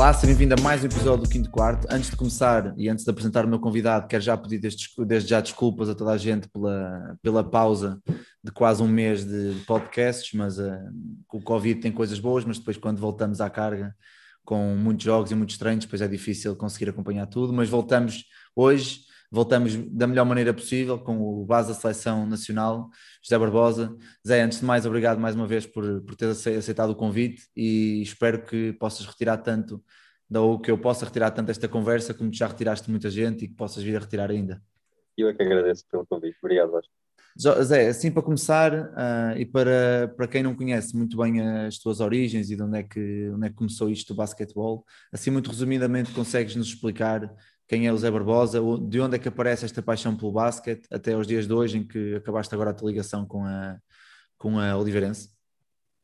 Olá, seja bem-vindo a mais um episódio do Quinto Quarto. Antes de começar e antes de apresentar o meu convidado, quero já pedir desde, desde já desculpas a toda a gente pela, pela pausa de quase um mês de podcasts, mas uh, o Covid tem coisas boas, mas depois quando voltamos à carga com muitos jogos e muitos treinos, depois é difícil conseguir acompanhar tudo, mas voltamos hoje voltamos da melhor maneira possível com o base da seleção nacional, José Barbosa. Zé, antes de mais, obrigado mais uma vez por, por ter aceitado o convite e espero que possas retirar tanto, ou que eu possa retirar tanto esta conversa, como já retiraste muita gente e que possas vir a retirar ainda. Eu é que agradeço pelo convite. Obrigado, Vasco. Zé, assim para começar, uh, e para, para quem não conhece muito bem as tuas origens e de onde é que, onde é que começou isto do basquetebol, assim muito resumidamente consegues nos explicar quem é o Zé Barbosa, de onde é que aparece esta paixão pelo basquete até os dias de hoje em que acabaste agora a tua ligação com a, com a Oliveirense?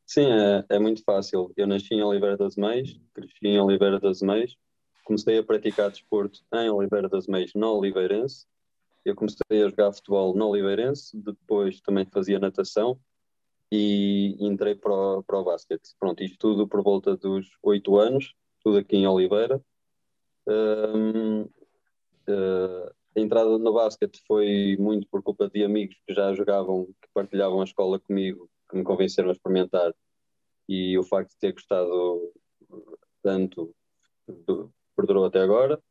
Sim, é, é muito fácil. Eu nasci em Oliveira das Meias, cresci em Oliveira das Meias, comecei a praticar desporto em Oliveira das Meias, na Oliveirense. Eu comecei a jogar futebol na Oliveirense, depois também fazia natação e entrei para o, para o basquete. Pronto, isto tudo por volta dos oito anos, tudo aqui em Oliveira. Um, Uh, a entrada no basquete foi muito por culpa de amigos que já jogavam, que partilhavam a escola comigo, que me convenceram a experimentar. E o facto de ter gostado tanto perdurou até agora.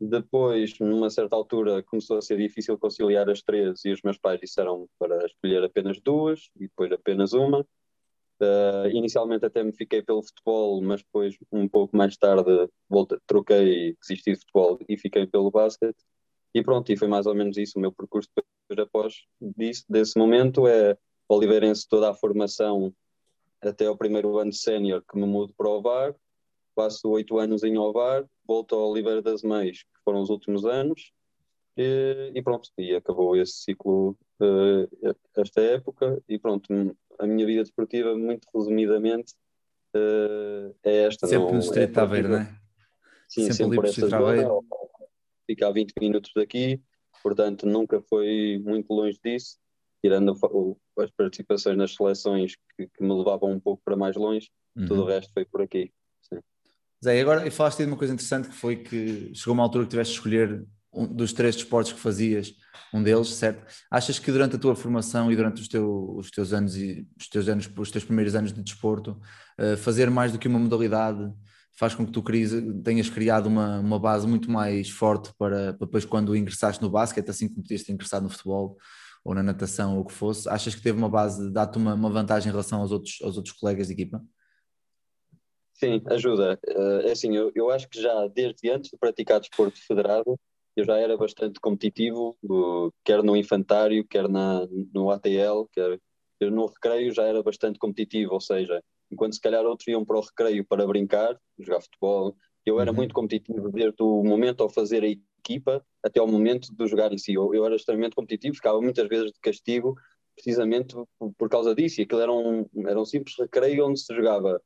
Depois, numa certa altura, começou a ser difícil conciliar as três e os meus pais disseram para escolher apenas duas e depois apenas uma. Uh, inicialmente até me fiquei pelo futebol, mas depois, um pouco mais tarde, voltei, troquei, desisti de futebol e fiquei pelo basquete. E pronto, e foi mais ou menos isso o meu percurso depois após disso, desse momento. É Oliveirense toda a formação até o primeiro ano sénior que me mudo para o. Passo oito anos em Ovar, volto ao Oliveira das Meias, que foram os últimos anos. E, e pronto, e acabou esse ciclo, uh, esta época. E pronto, a minha vida desportiva, muito resumidamente, uh, é esta. Sempre não, no Distrito é Aveiro, não é? Sim, sempre, sempre por esta zona, fica a 20 minutos daqui, portanto nunca foi muito longe disso, tirando as participações nas seleções que, que, me levavam um pouco para mais longe, uhum. tudo o resto foi por aqui. Sim. Zé, agora falaste de uma coisa interessante que foi que chegou uma altura que tiveste de escolher um dos três desportos que fazias, um deles, certo? Achas que durante a tua formação e durante os, teu, os teus anos e os teus anos, os teus primeiros anos de desporto, uh, fazer mais do que uma modalidade faz com que tu tenhas criado uma, uma base muito mais forte para, para depois quando ingressaste no basquete, assim como podias ter ingressado no futebol ou na natação ou o que fosse, achas que teve uma base, dá-te uma, uma vantagem em relação aos outros, aos outros colegas de equipa? Sim, ajuda. Uh, é assim, eu, eu acho que já desde antes de praticar desporto federado, eu já era bastante competitivo, quer no infantário, quer na, no ATL, quer no recreio já era bastante competitivo, ou seja, enquanto se calhar outros iam para o recreio para brincar, jogar futebol, eu era uhum. muito competitivo desde o momento ao fazer a equipa até ao momento de jogar em si. Eu, eu era extremamente competitivo, ficava muitas vezes de castigo precisamente por, por causa disso, e aquilo era um, era um simples recreio onde se jogava.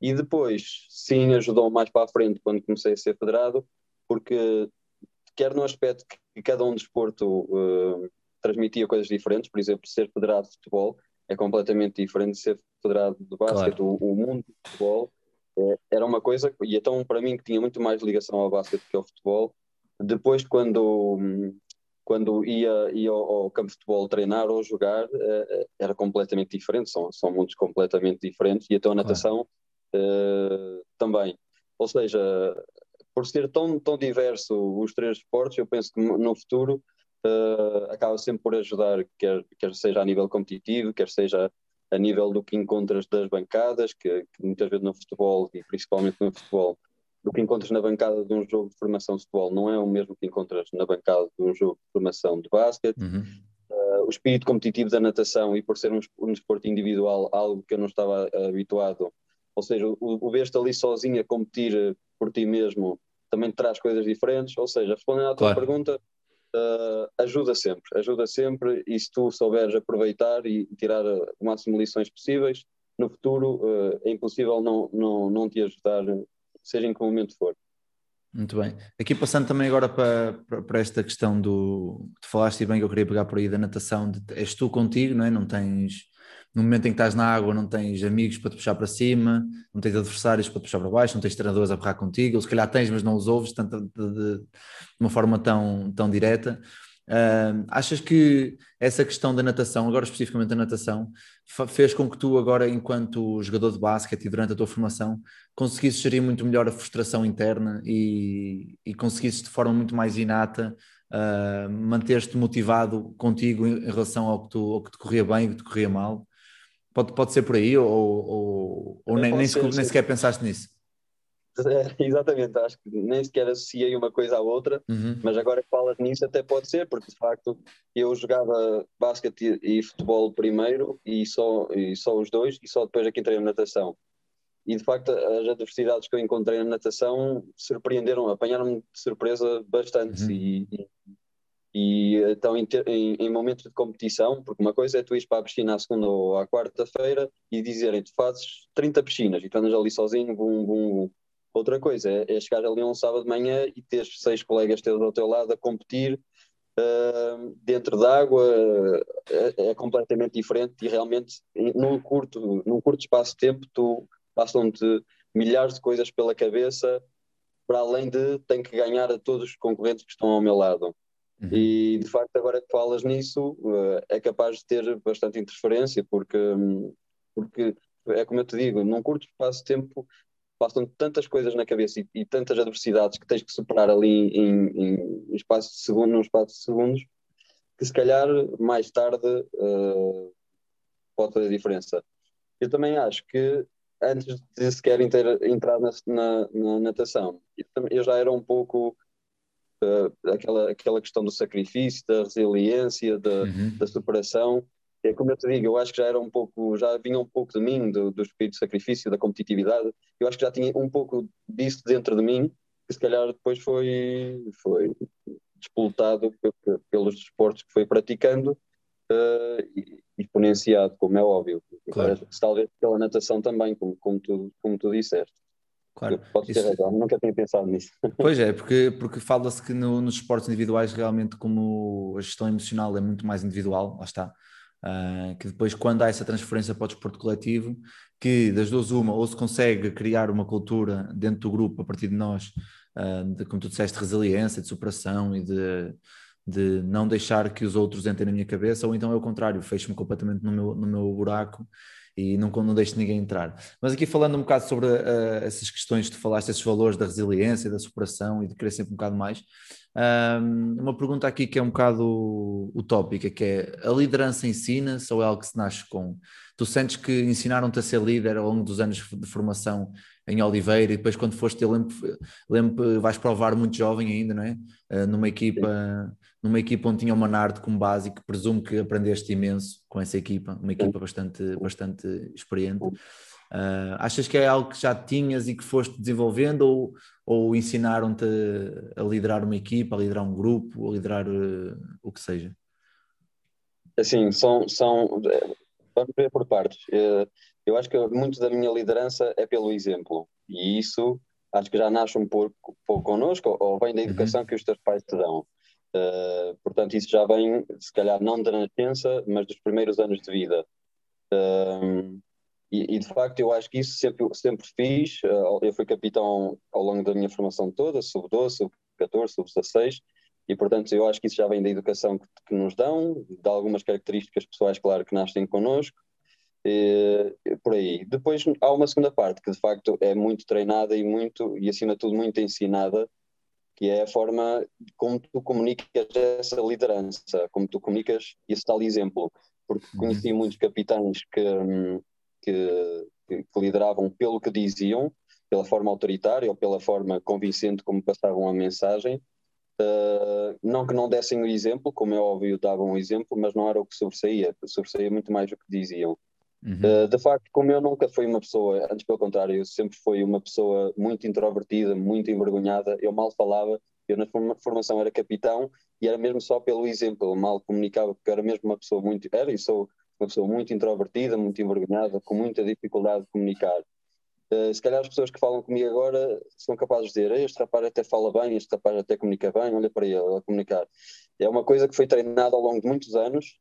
E depois, sim, ajudou mais para a frente quando comecei a ser federado, porque quer no aspecto que cada um desporto uh, transmitia coisas diferentes, por exemplo, ser federado de futebol é completamente diferente de ser federado de basquete. Claro. O, o, mundo do futebol é, era uma coisa, e então para mim que tinha muito mais ligação ao basquete que ao futebol, depois quando, quando ia, ia ao, ao campo de futebol treinar ou jogar, uh, era completamente diferente, são, são mundos completamente diferentes, e então a natação claro. uh, também. Ou seja, por ser tão, tão diverso os três esportes, eu penso que no futuro uh, acaba sempre por ajudar, quer, quer seja a nível competitivo, quer seja a nível do que encontras das bancadas, que, que muitas vezes no futebol, e principalmente no futebol, do que encontras na bancada de um jogo de formação de futebol não é o mesmo que encontras na bancada de um jogo de formação de basquete. Uhum. Uh, o espírito competitivo da natação e por ser um, um desporto individual, algo que eu não estava habituado, ou seja, o, o ver-te ali sozinho a competir por ti mesmo também te traz coisas diferentes. Ou seja, respondendo à tua Claro. pergunta, uh, ajuda sempre, ajuda sempre. E se tu souberes aproveitar e tirar uh, o máximo de lições possíveis, no futuro uh, é impossível não, não, não te ajudar, seja em que momento for. Muito bem. Aqui passando também agora para, para, para esta questão do. Tu falaste e bem que eu queria pegar por aí da natação, de, és tu contigo, não é? Não tens. No momento em que estás na água, não tens amigos para te puxar para cima, não tens adversários para te puxar para baixo, não tens treinadores a berrar contigo, ou se calhar tens, mas não os ouves tanto, de, de, de uma forma tão, tão direta. Uh, achas que essa questão da natação, agora especificamente da natação, fez com que tu agora, enquanto jogador de basquete e durante a tua formação, conseguisses gerir muito melhor a frustração interna e, e conseguisses de forma muito mais inata uh, manter-te motivado contigo em relação ao que, tu, ao que te corria bem e que te corria mal? Pode, pode ser por aí ou, ou, ou nem, nem, ser, nem sequer pensaste nisso? É, exatamente, acho que nem sequer associei uma coisa à outra, uhum. mas agora que falas nisso até pode ser, porque de facto eu jogava basquete e futebol primeiro e só, e só os dois, e só depois aqui entrei na natação. E de facto as adversidades que eu encontrei na natação surpreenderam, apanharam-me de surpresa bastante. Uhum. E, e, e então em, em, em momentos de competição, porque uma coisa é tu ires para a piscina à segunda ou à quarta-feira e dizerem tu fazes 30 piscinas e tu andas ali sozinho, bum, bum, bum. Outra coisa é, é chegar ali um sábado de manhã e teres seis colegas teus ao teu lado a competir uh, dentro d'água, é, é, completamente diferente e realmente num curto, num curto espaço de tempo tu passam-te milhares de coisas pela cabeça para além de tenho que ganhar a todos os concorrentes que estão ao meu lado. Uhum. E de facto, agora que falas nisso, uh, é capaz de ter bastante interferência, porque, porque é como eu te digo, num curto espaço de tempo passam tantas coisas na cabeça e, e, tantas adversidades que tens que superar ali em, em, em espaço de segundo, num espaço de segundos, que se calhar mais tarde uh, pode fazer diferença. Eu também acho que antes de sequer ter, entrar na, na, na natação, eu já era um pouco uh, aquela, aquela questão do sacrifício, da resiliência, da, uhum. da superação. É como eu te digo, eu acho que já era um pouco, já vinha um pouco de mim, do, do espírito de sacrifício, da competitividade. Eu acho que já tinha um pouco disso dentro de mim, que se calhar depois foi, foi despoltado pelos desportos que foi praticando uh, e exponenciado, como é óbvio. Claro. Talvez pela natação também, como, como, tu, como tu disseste. Claro. Podes ter Isso- razão, nunca tinha pensado nisso. Pois é, porque, porque fala-se que no- nos esportes individuais realmente como a gestão emocional é muito mais individual, lá está. Ah, que depois quando há essa transferência para o desporto coletivo, que das duas uma, ou se consegue criar uma cultura dentro do grupo a partir de nós, ah, de, como tu disseste, de resiliência, de superação e de, de não deixar que os outros entrem na minha cabeça, ou então é o contrário, fecho-me completamente no meu, no meu buraco e não, não deixo ninguém entrar. Mas aqui falando um bocado sobre ah, essas questões que tu falaste, esses valores da resiliência, da superação e de querer sempre um bocado mais, uma pergunta aqui que é um bocado utópica, que é a liderança ensina-se ou é algo que se nasce com? Tu sentes que ensinaram-te a ser líder ao longo dos anos de formação em Oliveira e depois quando foste, eu lembro, lembro vais provar muito jovem ainda, não é? Ah, numa equipa, numa equipa onde tinha o Manardo como básico, presumo que aprendeste imenso com essa equipa, uma equipa bastante, bastante experiente. Ah, achas que é algo que já tinhas e que foste desenvolvendo ou, ou ensinaram-te a liderar uma equipa, a liderar um grupo, a liderar eh, o que seja? Assim, são, são, vamos ver por partes. Eh, Eu acho que muito da minha liderança é pelo exemplo, e isso acho que já nasce um pouco, pouco connosco, ou vem da educação que os teus pais te dão. Eh, portanto, isso já vem, se calhar, não da nascença, mas dos primeiros anos de vida. Eh, e, e, de facto, eu acho que isso sempre, sempre fiz. Eh, eu fui capitão ao longo da minha formação toda, sub-12, sub-14, sub-16, e portanto eu acho que isso já vem da educação que, que nos dão, de algumas características pessoais, claro, que nascem connosco, por aí. Depois há uma segunda parte que de facto é muito treinada e muito, e acima de tudo muito ensinada, que é a forma como tu comunicas essa liderança, como tu comunicas esse tal exemplo, porque Uhum. conheci muitos capitães que, que, que- que lideravam pelo que diziam, pela forma autoritária ou pela forma convincente como passavam a mensagem, Uh, não que não dessem o exemplo, como é óbvio, davam o exemplo, mas não era o que sobressaía, sobressaía muito mais o que diziam. Uhum. Uh, de facto, como eu nunca fui uma pessoa, antes pelo contrário, eu sempre fui uma pessoa muito introvertida, muito envergonhada, eu mal falava, eu na formação era capitão e era mesmo só pelo exemplo, mal comunicava porque era mesmo uma pessoa muito, era e sou uma pessoa muito introvertida, muito envergonhada, com muita dificuldade de comunicar. Uh, se calhar as pessoas que falam comigo agora são capazes de dizer este rapaz até fala bem, este rapaz até comunica bem, olha para ele, a comunicar. É uma coisa que foi treinada ao longo de muitos anos,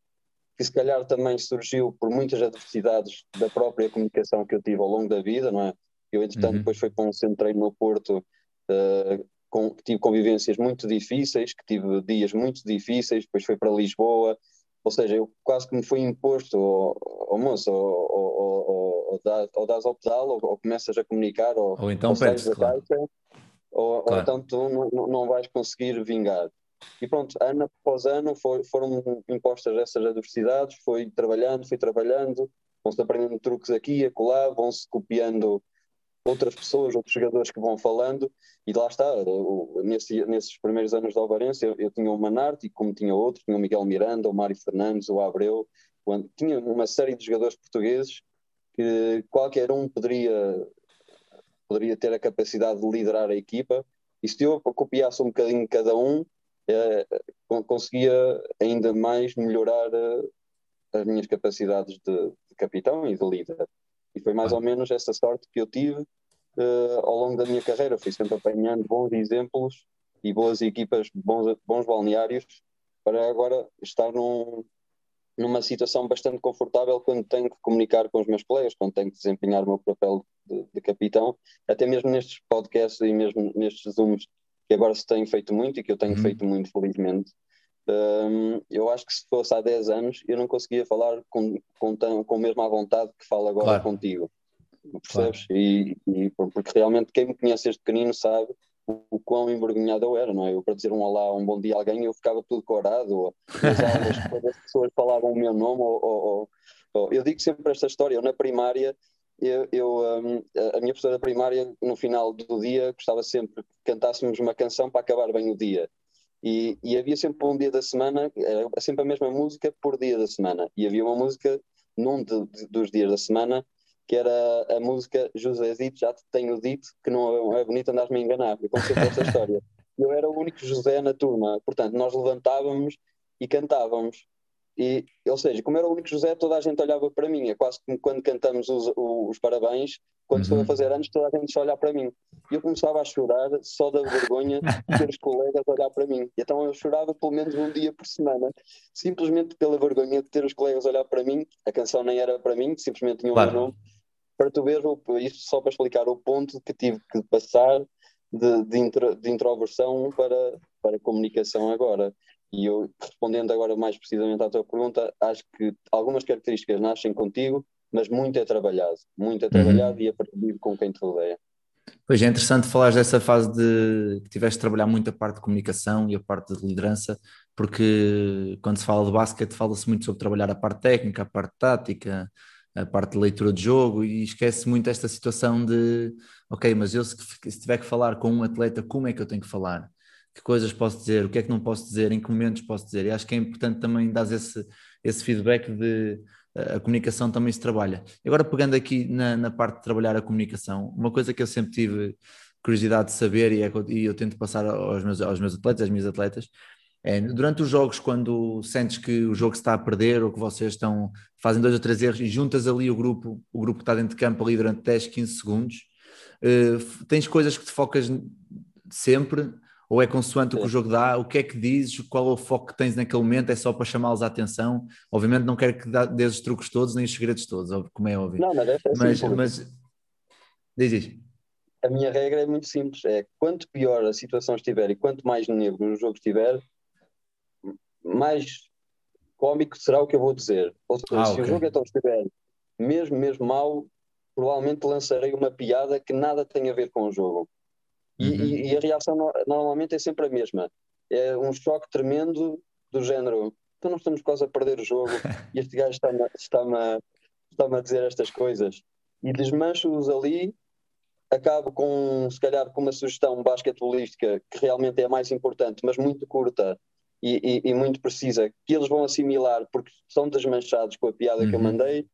que se calhar também surgiu por muitas adversidades da própria comunicação que eu tive ao longo da vida, não é? Eu, entretanto, uhum. depois fui para um centro de treino no Porto, uh, com, que tive convivências muito difíceis, que tive dias muito difíceis, depois fui para Lisboa, ou seja, eu quase que me fui imposto ao, ao moço, ou, ou, ou, ou das ao pedal, ou, ou começas a comunicar, ou, ou então perdes, claro. caixa, ou, claro. ou então tu não, não vais conseguir vingar. E pronto, ano após ano foi, foram impostas essas adversidades, foi trabalhando, fui trabalhando, vão-se aprendendo truques aqui e acolá, vão-se copiando outras pessoas, outros jogadores que vão falando, e lá está, nesse, nesses primeiros anos de Alvarense eu, eu, tinha o Manarte, como tinha outros, tinha o Miguel Miranda, o Mário Fernandes, o Abreu, tinha uma série de jogadores portugueses que qualquer um poderia, poderia ter a capacidade de liderar a equipa, e se eu copiasse um bocadinho cada um, eh, conseguia ainda mais melhorar eh, as minhas capacidades de, de, capitão e de líder. E foi mais ou menos essa sorte que eu tive uh, ao longo da minha carreira. Fui sempre apanhando bons exemplos e boas equipas, bons, bons balneários, para agora estar num, numa situação bastante confortável quando tenho que comunicar com os meus colegas, quando tenho que desempenhar o meu papel de, de capitão, até mesmo nestes podcasts e mesmo nestes Zooms que agora se tem feito muito e que eu tenho uhum. feito muito, felizmente. Um, eu acho que se fosse há 10 anos eu não conseguia falar com, com, tão, com a mesma vontade que falo agora claro. contigo. Percebes? Claro. E, e, porque realmente quem me conhece desde pequenino sabe o, o quão envergonhado eu era, não é? Eu para dizer um olá, um bom dia a alguém, eu ficava tudo corado, ou as pessoas falavam o meu nome, ou, ou, ou, eu digo sempre esta história, eu na primária eu, eu um, a minha professora primária, no final do dia, gostava sempre que cantássemos uma canção para acabar bem o dia. E, e, havia sempre um dia da semana, era sempre a mesma música por dia da semana. E havia uma música num de, de, dos dias da semana que era a música José Dito, já te tenho dito que não é bonito andares-me a enganar. Eu conto sempre esta história. Eu era o único José na turma, portanto, nós levantávamos e cantávamos. E, ou seja, como era o único José, toda a gente olhava para mim. É quase como quando cantamos os, os parabéns, quando uhum. estou a fazer anos, toda a gente só olhar para mim. E eu começava a chorar só da vergonha de ter os colegas a olhar para mim. E então eu chorava pelo menos um dia por semana, simplesmente pela vergonha de ter os colegas a olhar para mim. A canção nem era para mim, simplesmente tinha o claro. nome. Para tu ver, isto só para explicar o ponto que tive que passar de, de, intro, de introversão para, para comunicação agora. E eu, respondendo agora mais precisamente à tua pergunta, acho que algumas características nascem contigo, mas muito é trabalhado, muito é uhum. trabalhado uhum. e aprendido com quem te rodeia. Pois é interessante falar dessa fase de que tiveste de trabalhar muito a parte de comunicação e a parte de liderança, porque quando se fala de basquete fala-se muito sobre trabalhar a parte técnica, a parte tática, a parte de leitura de jogo e esquece muito esta situação de ok, mas eu se, se tiver que falar com um atleta, como é que eu tenho que falar? Que coisas posso dizer, o que é que não posso dizer, em que momentos posso dizer. E acho que é importante também dar esse, esse feedback de a comunicação também se trabalha. Agora, pegando aqui na, na, parte de trabalhar a comunicação, uma coisa que eu sempre tive curiosidade de saber e, é, e eu tento passar aos meus, aos meus atletas, às minhas atletas, é, durante os jogos, quando sentes que o jogo está a perder ou que vocês estão, fazem dois ou três erros e juntas ali o grupo, o grupo que está dentro de campo ali durante 10, 15 segundos, uh, tens coisas que te focas sempre ou é consoante o que o jogo dá? O que é que dizes? Qual é o foco que tens naquele momento? É só para chamá-los a atenção? Obviamente não quero que dê os truques todos nem os segredos todos, como é óbvio. Não, mas é assim, mas, mas... Diz, diz. A minha regra é muito simples, é quanto pior a situação estiver e quanto mais negro o jogo estiver, mais cómico será o que eu vou dizer. Ou seja, ah, se okay. o jogo então estiver mesmo, mesmo mal, provavelmente lançarei uma piada que nada tem a ver com o jogo. E, uhum. e, a reação no, normalmente é sempre a mesma. É um choque tremendo do género. Então não estamos quase a perder o jogo e este gajo está-me está está a dizer estas coisas. E desmancho-os ali, acabo com, se calhar, com uma sugestão basquetebolística que realmente é a mais importante, mas muito curta e, e, e, muito precisa, que eles vão assimilar porque são desmanchados com a piada uhum. que eu uhum. mandei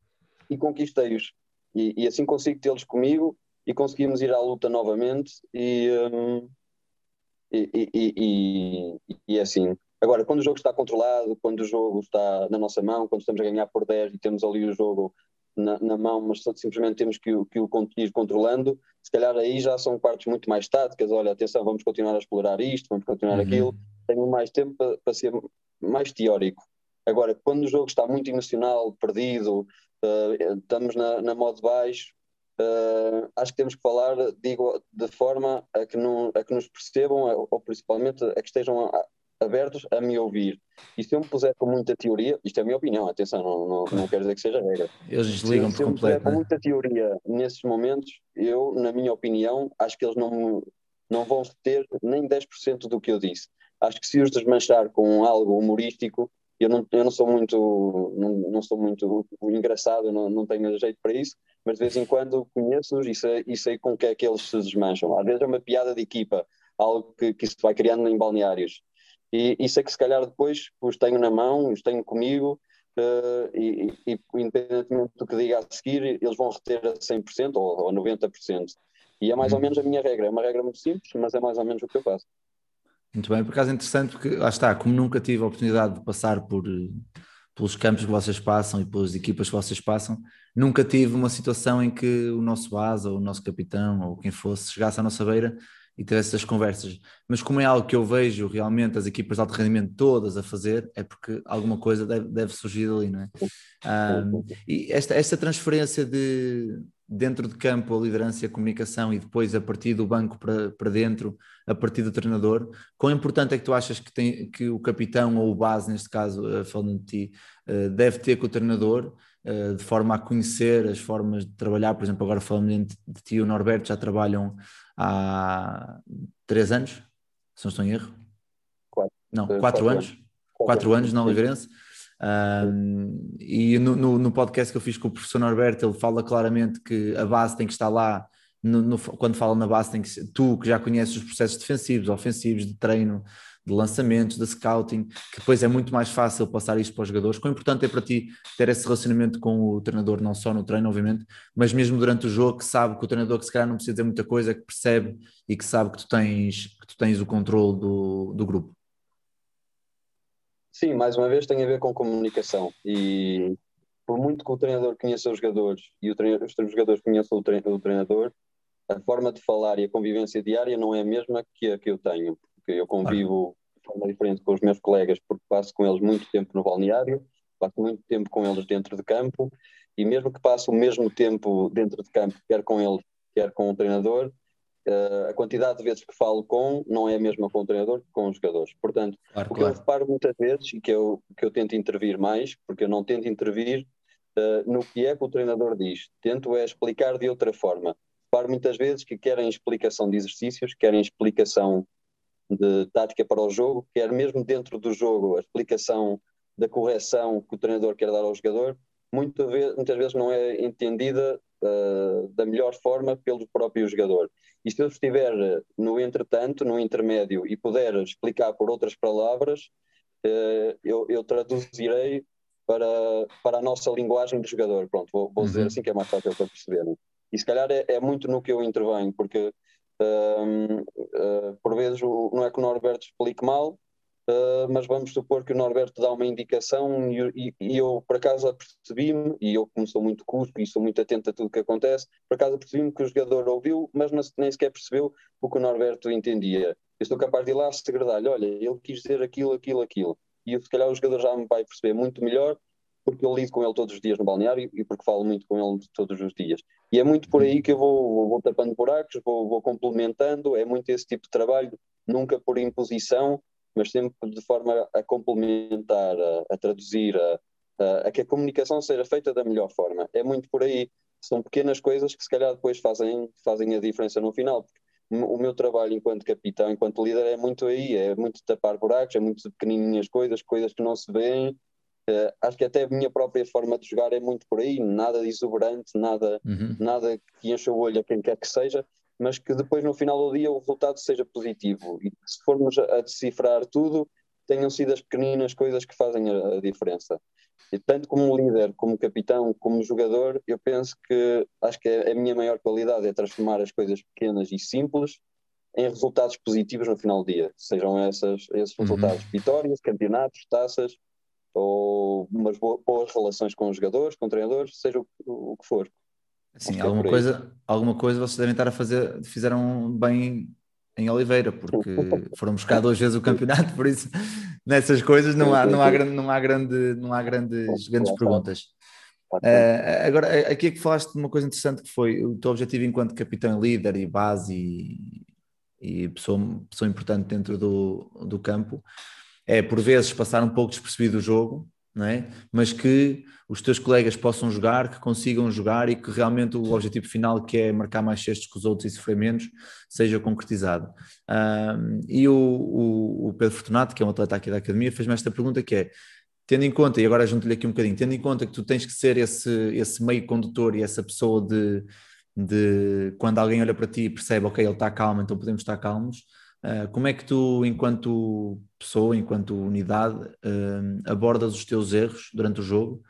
e conquistei-os. E, e, assim consigo tê-los comigo e conseguimos ir à luta novamente e, um, e, e, e, assim. Agora, quando o jogo está controlado, quando o jogo está na nossa mão, quando estamos a ganhar por 10 e temos ali o jogo na, na mão, mas simplesmente temos que, que o ir controlando, se calhar aí já são partes muito mais táticas. Olha, atenção, vamos continuar a explorar isto, vamos continuar uhum. aquilo. Tenho mais tempo para, para ser mais teórico. Agora, quando o jogo está muito emocional, perdido, uh, estamos na, na modo baixo, uh, acho que temos que falar digo, de forma a que, não, a que nos percebam, ou principalmente a que estejam abertos a me ouvir. E se eu me puser com muita teoria, isto é a minha opinião, atenção, não, não, não quero dizer que seja regra. Eles desligam se, por completo. Se eu me puser com né? muita teoria nesses momentos, eu, na minha opinião, acho que eles não, não vão ter nem 10% do que eu disse. Acho que se os desmanchar com algo humorístico, eu não, eu não sou muito não, não sou muito engraçado, não, não tenho jeito para isso, mas de vez em quando conheço-os e sei, e sei com que é que eles se desmancham. Às vezes é uma piada de equipa, algo que, que se vai criando em balneários. E, e sei que se calhar depois os tenho na mão, os tenho comigo, uh, e, e, independentemente do que diga a seguir, eles vão reter a 100% ou, ou 90%. E é mais ou uhum. menos a minha regra. É uma regra muito simples, mas é mais ou menos o que eu faço. Muito bem, por acaso é interessante porque lá está, como nunca tive a oportunidade de passar por, pelos campos que vocês passam e pelas equipas que vocês passam, nunca tive uma situação em que o nosso asa, ou o nosso capitão, ou quem fosse, chegasse à nossa beira e tivesse essas conversas. Mas como é algo que eu vejo realmente as equipas de alto rendimento todas a fazer, é porque alguma coisa deve, deve surgir ali, não é? Um, e esta, esta transferência de dentro de campo a liderança e a comunicação e depois a partir do banco para, para dentro, a partir do treinador, quão importante é que tu achas que, tem, que o capitão ou o base, neste caso, eh, falando de ti, eh, deve ter com o treinador, eh, de forma a conhecer as formas de trabalhar, por exemplo, agora falando de, ti e o Norberto, já trabalham há três anos, se não estou em erro. Quatro. Não, quatro, quatro anos. anos. Quatro anos na Oliveirense. Um, e no, no, no, podcast que eu fiz com o professor Norberto, ele fala claramente que a base tem que estar lá. No, quando fala na base, tem que ser, tu que já conheces os processos defensivos, ofensivos, de treino, de lançamentos, de scouting, que depois é muito mais fácil passar isto para os jogadores. Quão importante é para ti ter esse relacionamento com o treinador, não só no treino, obviamente, mas mesmo durante o jogo, que sabe que o treinador que se calhar não precisa dizer muita coisa, que percebe e que sabe que tu tens, que tu tens o controle do, do grupo. Sim, mais uma vez tem a ver com comunicação. E por muito que o treinador conheça os jogadores e o treinador, os jogadores conheçam o treinador, a forma de falar e a convivência diária não é a mesma que a que eu tenho porque eu convivo de forma diferente com os meus colegas, porque passo com eles muito tempo no balneário, passo muito tempo com eles dentro de campo, e mesmo que passe o mesmo tempo dentro de campo, quer com eles, quer com o treinador, uh, a quantidade de vezes que falo com não é a mesma com o treinador que com os jogadores. Portanto, claro, o que claro. eu reparo muitas vezes e que eu, que eu tento intervir mais, porque eu não tento intervir uh, no que é que o treinador diz, tento é explicar de outra forma. Reparo muitas vezes que querem explicação de exercícios, querem explicação de tática para o jogo, quer mesmo dentro do jogo a explicação da correção que o treinador quer dar ao jogador, muitas vezes, muitas vezes não é entendida uh, da melhor forma pelo próprio jogador. E se eu estiver no entretanto, no intermédio, e puder explicar por outras palavras, uh, eu, eu, traduzirei para, para a nossa linguagem de jogador. Pronto, vou, vou dizer uhum. assim que é mais fácil para perceber. E se calhar é, é muito no que eu intervenho, porque uh, por vezes não é que o Norberto explique mal, uh, mas vamos supor que o Norberto dá uma indicação e, e, eu por acaso apercebi-me, e eu como sou muito cuspo e sou muito atento a tudo o que acontece, por acaso apercebi-me que o jogador ouviu, mas não, nem sequer percebeu o que o Norberto entendia. Eu estou capaz de ir lá segredar-lhe, olha, ele quis dizer aquilo, aquilo, aquilo. E se calhar o jogador já me vai perceber muito melhor porque eu lido com ele todos os dias no balneário e porque falo muito com ele todos os dias. E é muito por aí que eu vou, vou tapando buracos, vou, vou, complementando, é muito esse tipo de trabalho, nunca por imposição, mas sempre de forma a complementar, a, a traduzir, a, a, a, que a comunicação seja feita da melhor forma. É muito por aí. São pequenas coisas que se calhar depois fazem, fazem a diferença no final. O meu trabalho enquanto capitão, enquanto líder, é muito aí, é muito tapar buracos, é muito pequenininhas coisas, coisas que não se veem, Uh, acho que até a minha própria forma de jogar é muito por aí, nada de exuberante, nada, uhum. nada que encha o olho a quem quer que seja, mas que depois no final do dia o resultado seja positivo. E se formos a decifrar tudo, tenham sido as pequeninas coisas que fazem a, diferença. E tanto como líder, como capitão, como jogador, eu penso que acho que a minha maior qualidade é transformar as coisas pequenas e simples em resultados positivos no final do dia. Sejam essas, esses uhum. resultados vitórias, campeonatos, taças, ou umas boas relações com os jogadores, com treinadores, seja o, o que for. Sim, alguma coisa, alguma coisa vocês devem estar a fazer, fizeram bem em Oliveira, porque foram buscar duas vezes o campeonato, por isso nessas coisas não há, não há, grande, não há, grande, não há grandes, grandes perguntas. Uh, agora, aqui é que falaste de uma coisa interessante que foi o teu objetivo enquanto capitão líder e base e, e pessoa, pessoa importante dentro do, do campo é por vezes passar um pouco despercebido o jogo não é? mas que os teus colegas possam jogar, que consigam jogar e que realmente o objetivo final, que é marcar mais cestos que os outros e sofrer menos, seja concretizado. E o, o, o, Pedro Fortunato, que é um atleta aqui da academia, fez-me esta pergunta que é, tendo em conta, e agora junto-lhe aqui um bocadinho, tendo em conta que tu tens que ser esse, esse meio condutor e essa pessoa de, de quando alguém olha para ti e percebe, ok, ele está calmo, então podemos estar calmos, Uh, como é que tu, enquanto pessoa, enquanto unidade, uh, abordas os teus erros durante o jogo?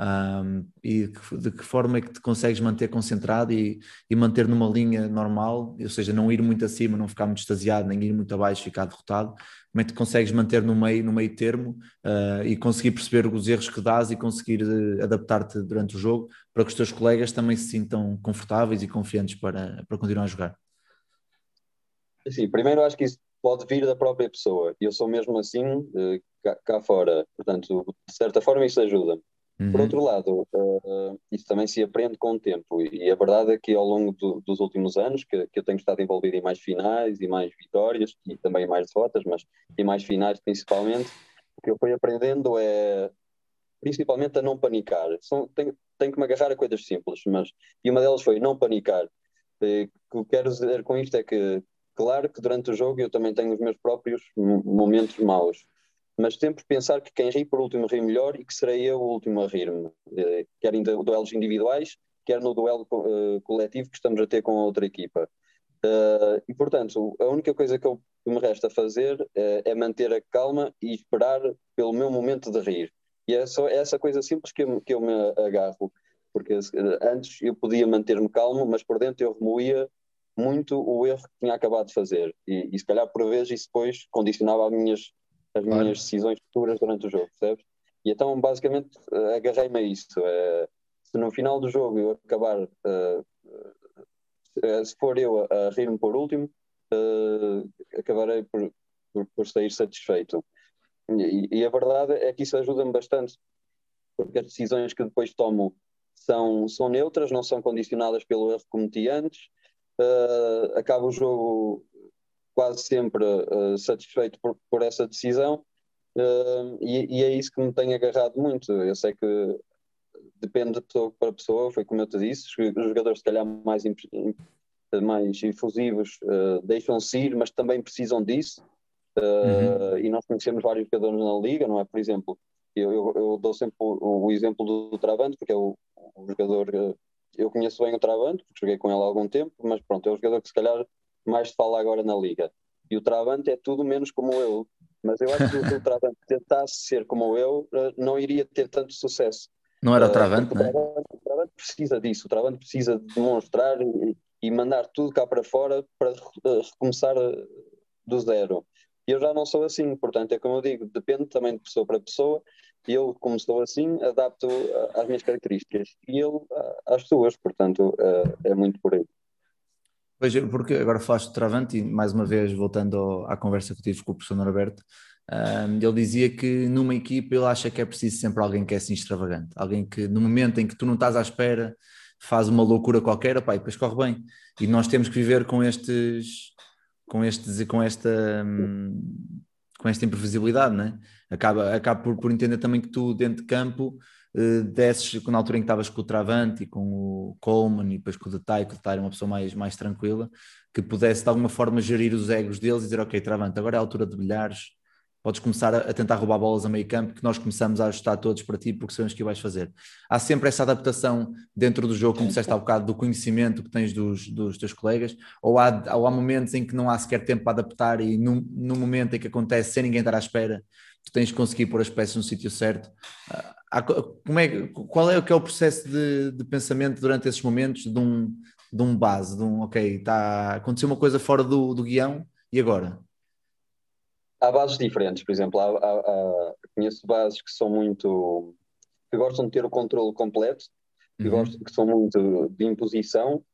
Um, e de que, de que, forma é que te consegues manter concentrado e, e, manter numa linha normal, ou seja, não ir muito acima, não ficar muito extasiado, nem ir muito abaixo, ficar derrotado, como é que te consegues manter no meio, no meio termo uh, e conseguir perceber os erros que dás e conseguir adaptar-te durante o jogo para que os teus colegas também se sintam confortáveis e confiantes para, para continuar a jogar? Assim, primeiro acho que isso pode vir da própria pessoa. Eu sou mesmo assim eh, cá, cá fora. Portanto, de certa forma isso ajuda. Uhum. Por outro lado, uh, isso também se aprende com o tempo. E a verdade é que ao longo do, dos últimos anos, que, que, eu tenho estado envolvido em mais finais e mais vitórias, e também mais derrotas, mas em mais finais principalmente, o que eu fui aprendendo é principalmente a não panicar. São, tenho, tenho que me agarrar a coisas simples, mas e uma delas foi não panicar. E, o que eu quero dizer com isto é que Claro que durante o jogo eu também tenho os meus próprios momentos maus, mas sempre pensar que quem ri por último ri melhor e que serei eu o último a rir-me, eh, quer em duelos individuais, quer no duelo uh, coletivo que estamos a ter com a outra equipa. Uh, e portanto, a única coisa que, eu, que me resta fazer é manter a calma e esperar pelo meu momento de rir. E é só essa coisa simples que eu, que eu me agarro, porque antes eu podia manter-me calmo, mas por dentro eu remoía muito o erro que tinha acabado de fazer. E, e se calhar por vezes isso depois condicionava as minhas, as claro. minhas decisões futuras durante o jogo, percebes? E então basicamente uh, agarrei-me a isso. Uh, se no final do jogo eu acabar, uh, se for eu a, a rir-me por último, acabarei por, por, por, sair satisfeito. E, e, a verdade é que isso ajuda-me bastante, porque as decisões que depois tomo são, são neutras, não são condicionadas pelo erro que cometi antes, uh, acaba o jogo quase sempre uh, satisfeito por, por, essa decisão uh, e, e, é isso que me tem agarrado muito. Eu sei que depende de pessoa para pessoa, foi como eu te disse, os jogadores se calhar mais, mais infusivos deixam-se ir, mas também precisam disso. Uhum. E nós conhecemos vários jogadores na liga, não é? Por exemplo, eu, eu, eu dou sempre o, o, exemplo do, Travante, porque é o, o jogador eu conheço bem o Travante, porque joguei com ele há algum tempo, mas pronto, é o jogador que se calhar mais se fala agora na Liga. E o Travante é tudo menos como eu. Mas eu acho que o Travante tentasse ser como eu, eh, não iria ter tanto sucesso. Não era o eh, Travante, uh, não é? O Travante precisa disso. O Travante precisa demonstrar e, e mandar tudo cá para fora para uh, recomeçar do zero. E eu já não sou assim, portanto, é como eu digo, depende também de pessoa para pessoa eu, como estou assim, adapto às minhas características e ele às suas, portanto, é, é muito por aí. Pois, porque agora falaste do Travante e mais uma vez voltando à conversa que tive com o professor Norberto, ele dizia que numa equipa ele acha que é preciso sempre alguém que é assim extravagante, alguém que no momento em que tu não estás à espera faz uma loucura qualquer, opa, e depois corre bem. E nós temos que viver com estes, com estes, com esta, hum, com esta imprevisibilidade, não é? acaba, acaba por, por entender também que tu, dentro de campo, uh, desses, na altura em que estavas com o Travante e com o Coleman e depois com o Detai, que o Detai era uma pessoa mais, mais tranquila, que pudesse de alguma forma gerir os egos deles e dizer, ok, Travante, agora é a altura de bilhares, podes começar a, tentar roubar bolas a meio campo, que nós começamos a ajustar todos para ti, porque sabemos que vais fazer. Há sempre essa adaptação dentro do jogo, como disseste há bocado, do conhecimento que tens dos, dos teus colegas, ou há, ou há momentos em que não há sequer tempo para adaptar e no momento em que acontece sem ninguém estar à espera, tu tens de conseguir pôr as peças no sítio certo. Ah, como é, qual é o que é o processo de, de pensamento durante esses momentos de um, de um base, de um, ok, tá, aconteceu uma coisa fora do, do guião, e agora? Há bases diferentes, por exemplo, há, há, há, conheço bases que são muito que gostam de ter o controle completo, que, uhum. gostam, que são muito de imposição,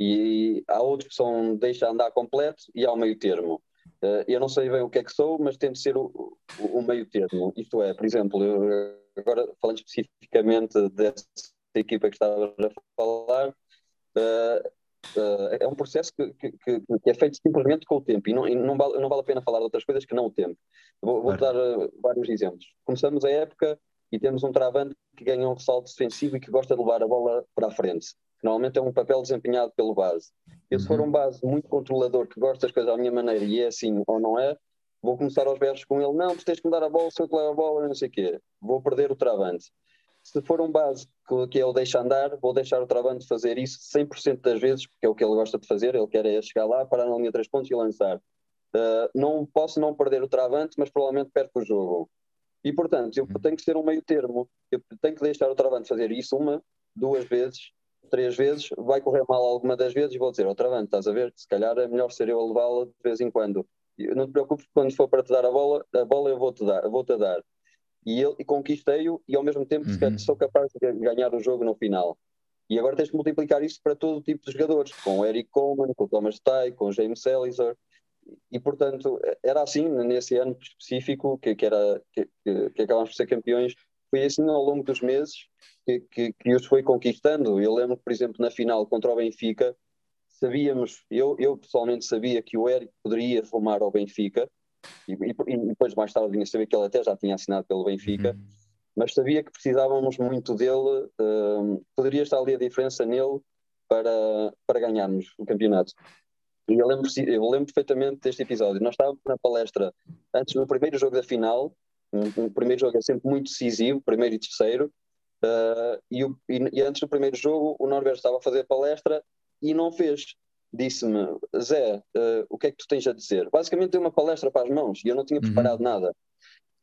e há outros que são deixa andar completo e há o meio termo. Uh, eu não sei bem o que é que sou, mas tento ser o, o, o meio termo. Isto é, por exemplo, eu, agora falando especificamente dessa equipa que estava a falar, uh, Uh, é um processo que, que, que, é feito simplesmente com o tempo e não, e não, vale, não vale a pena falar de outras coisas que não o tempo. Vou, vou dar uh, vários exemplos. Começamos a época e temos um travante que ganha um ressalto defensivo e que gosta de levar a bola para a frente. Normalmente é um papel desempenhado pelo base. Eu, se for uhum. um base muito controlador que gosta das coisas à minha maneira e é assim ou não é, vou começar aos berros com ele. Não, tu tens que me dar a bola, se eu te levo a bola, não sei o quê. Vou perder o travante. Se for um base que ele deixa andar, vou deixar o Travante fazer isso 100% das vezes, porque é o que ele gosta de fazer, ele quer é chegar lá, parar na linha de 3 pontos e lançar. Uh, não posso não perder o Travante, mas provavelmente perco o jogo. E, portanto, eu tenho que ser um meio termo. Eu tenho que deixar o Travante fazer isso uma, duas vezes, três vezes, vai correr mal alguma das vezes e vou dizer, o Travante, estás a ver, se calhar é melhor ser eu a levá-la de vez em quando. Não te preocupes, quando for para te dar a bola, a bola eu vou-te dar, vou-te dar e, ele, e conquistei-o e ao mesmo tempo uhum. sou capaz de ganhar o jogo no final. E agora tens de multiplicar isso para todo tipo de jogadores, com o Eric Coleman, com o Thomas Tay, com o James Sellizer, e portanto era assim nesse ano específico que, que era que, que, que acabámos por ser campeões foi assim ao longo dos meses que, que, que os foi conquistando eu lembro por exemplo na final contra o Benfica sabíamos eu, eu pessoalmente sabia que o Eric poderia fumar ao Benfica e, e, depois, mais tarde, vinha saber que ele até já tinha assinado pelo Benfica, uhum. mas sabia que precisávamos muito dele, uh, poderia estar ali a diferença nele para, para ganharmos o campeonato. E eu lembro, eu lembro perfeitamente deste episódio. Nós estávamos na palestra antes do primeiro jogo da final. Um, o primeiro jogo é sempre muito decisivo, primeiro e terceiro. Uh, e, o, e, e, antes do primeiro jogo, o Norberto estava a fazer palestra e não fez disse-me: Zé, uh, o que é que tu tens a dizer? Basicamente deu uma palestra para as mãos e eu não tinha uhum. preparado uhum. nada.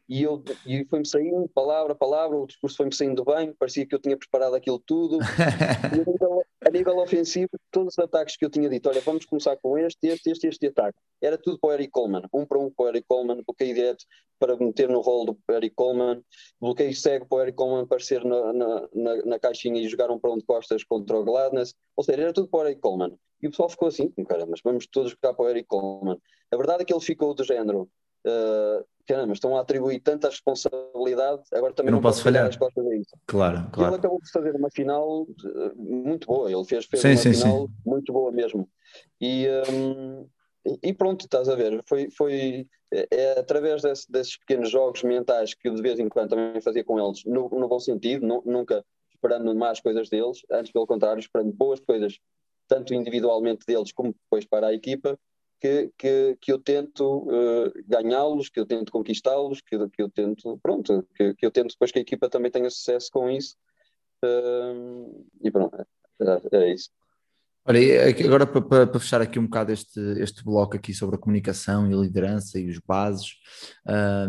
E, eu, e foi-me saindo palavra a palavra, o discurso foi-me saindo bem, parecia que eu tinha preparado aquilo tudo. a, nível, a, nível, ofensivo, todos os ataques que eu tinha dito, olha, vamos começar com este, este, este, este ataque. Era tudo para o Eric Coleman, um para um para o Eric Coleman, bloqueio direto para meter no rol do Eric Coleman, bloqueio cego para o Eric Coleman aparecer na, na, na, na caixinha e jogar um para um de costas contra o Gladness. Ou seja, era tudo para o Eric Coleman. E o pessoal ficou assim, cara, mas vamos todos jogar para o Eric Coleman. A verdade é que ele ficou do género. Uh, caramba, estão a atribuir tanta responsabilidade, agora também não, não posso falhar as costas a isso. Claro, claro. Ele acabou de fazer uma final eh, muito boa, ele fez, fez sim, uma sim, final sim. muito boa mesmo. E, um, e pronto, estás a ver, foi, foi é, é através desse, desses pequenos jogos mentais que eu de vez em quando também fazia com eles, no, no bom sentido, no, nunca esperando mais coisas deles, antes pelo contrário, esperando boas coisas, tanto individualmente deles como depois para a equipa, que, que, que eu tento uh, ganhá-los, que eu tento conquistá-los, que, que eu tento, pronto, que, que eu tento depois que a equipa também tenha sucesso com isso. Uh, e pronto, é, é isso. Olha, agora para, para, fechar aqui um bocado este, este bloco aqui sobre a comunicação e a liderança e os bases,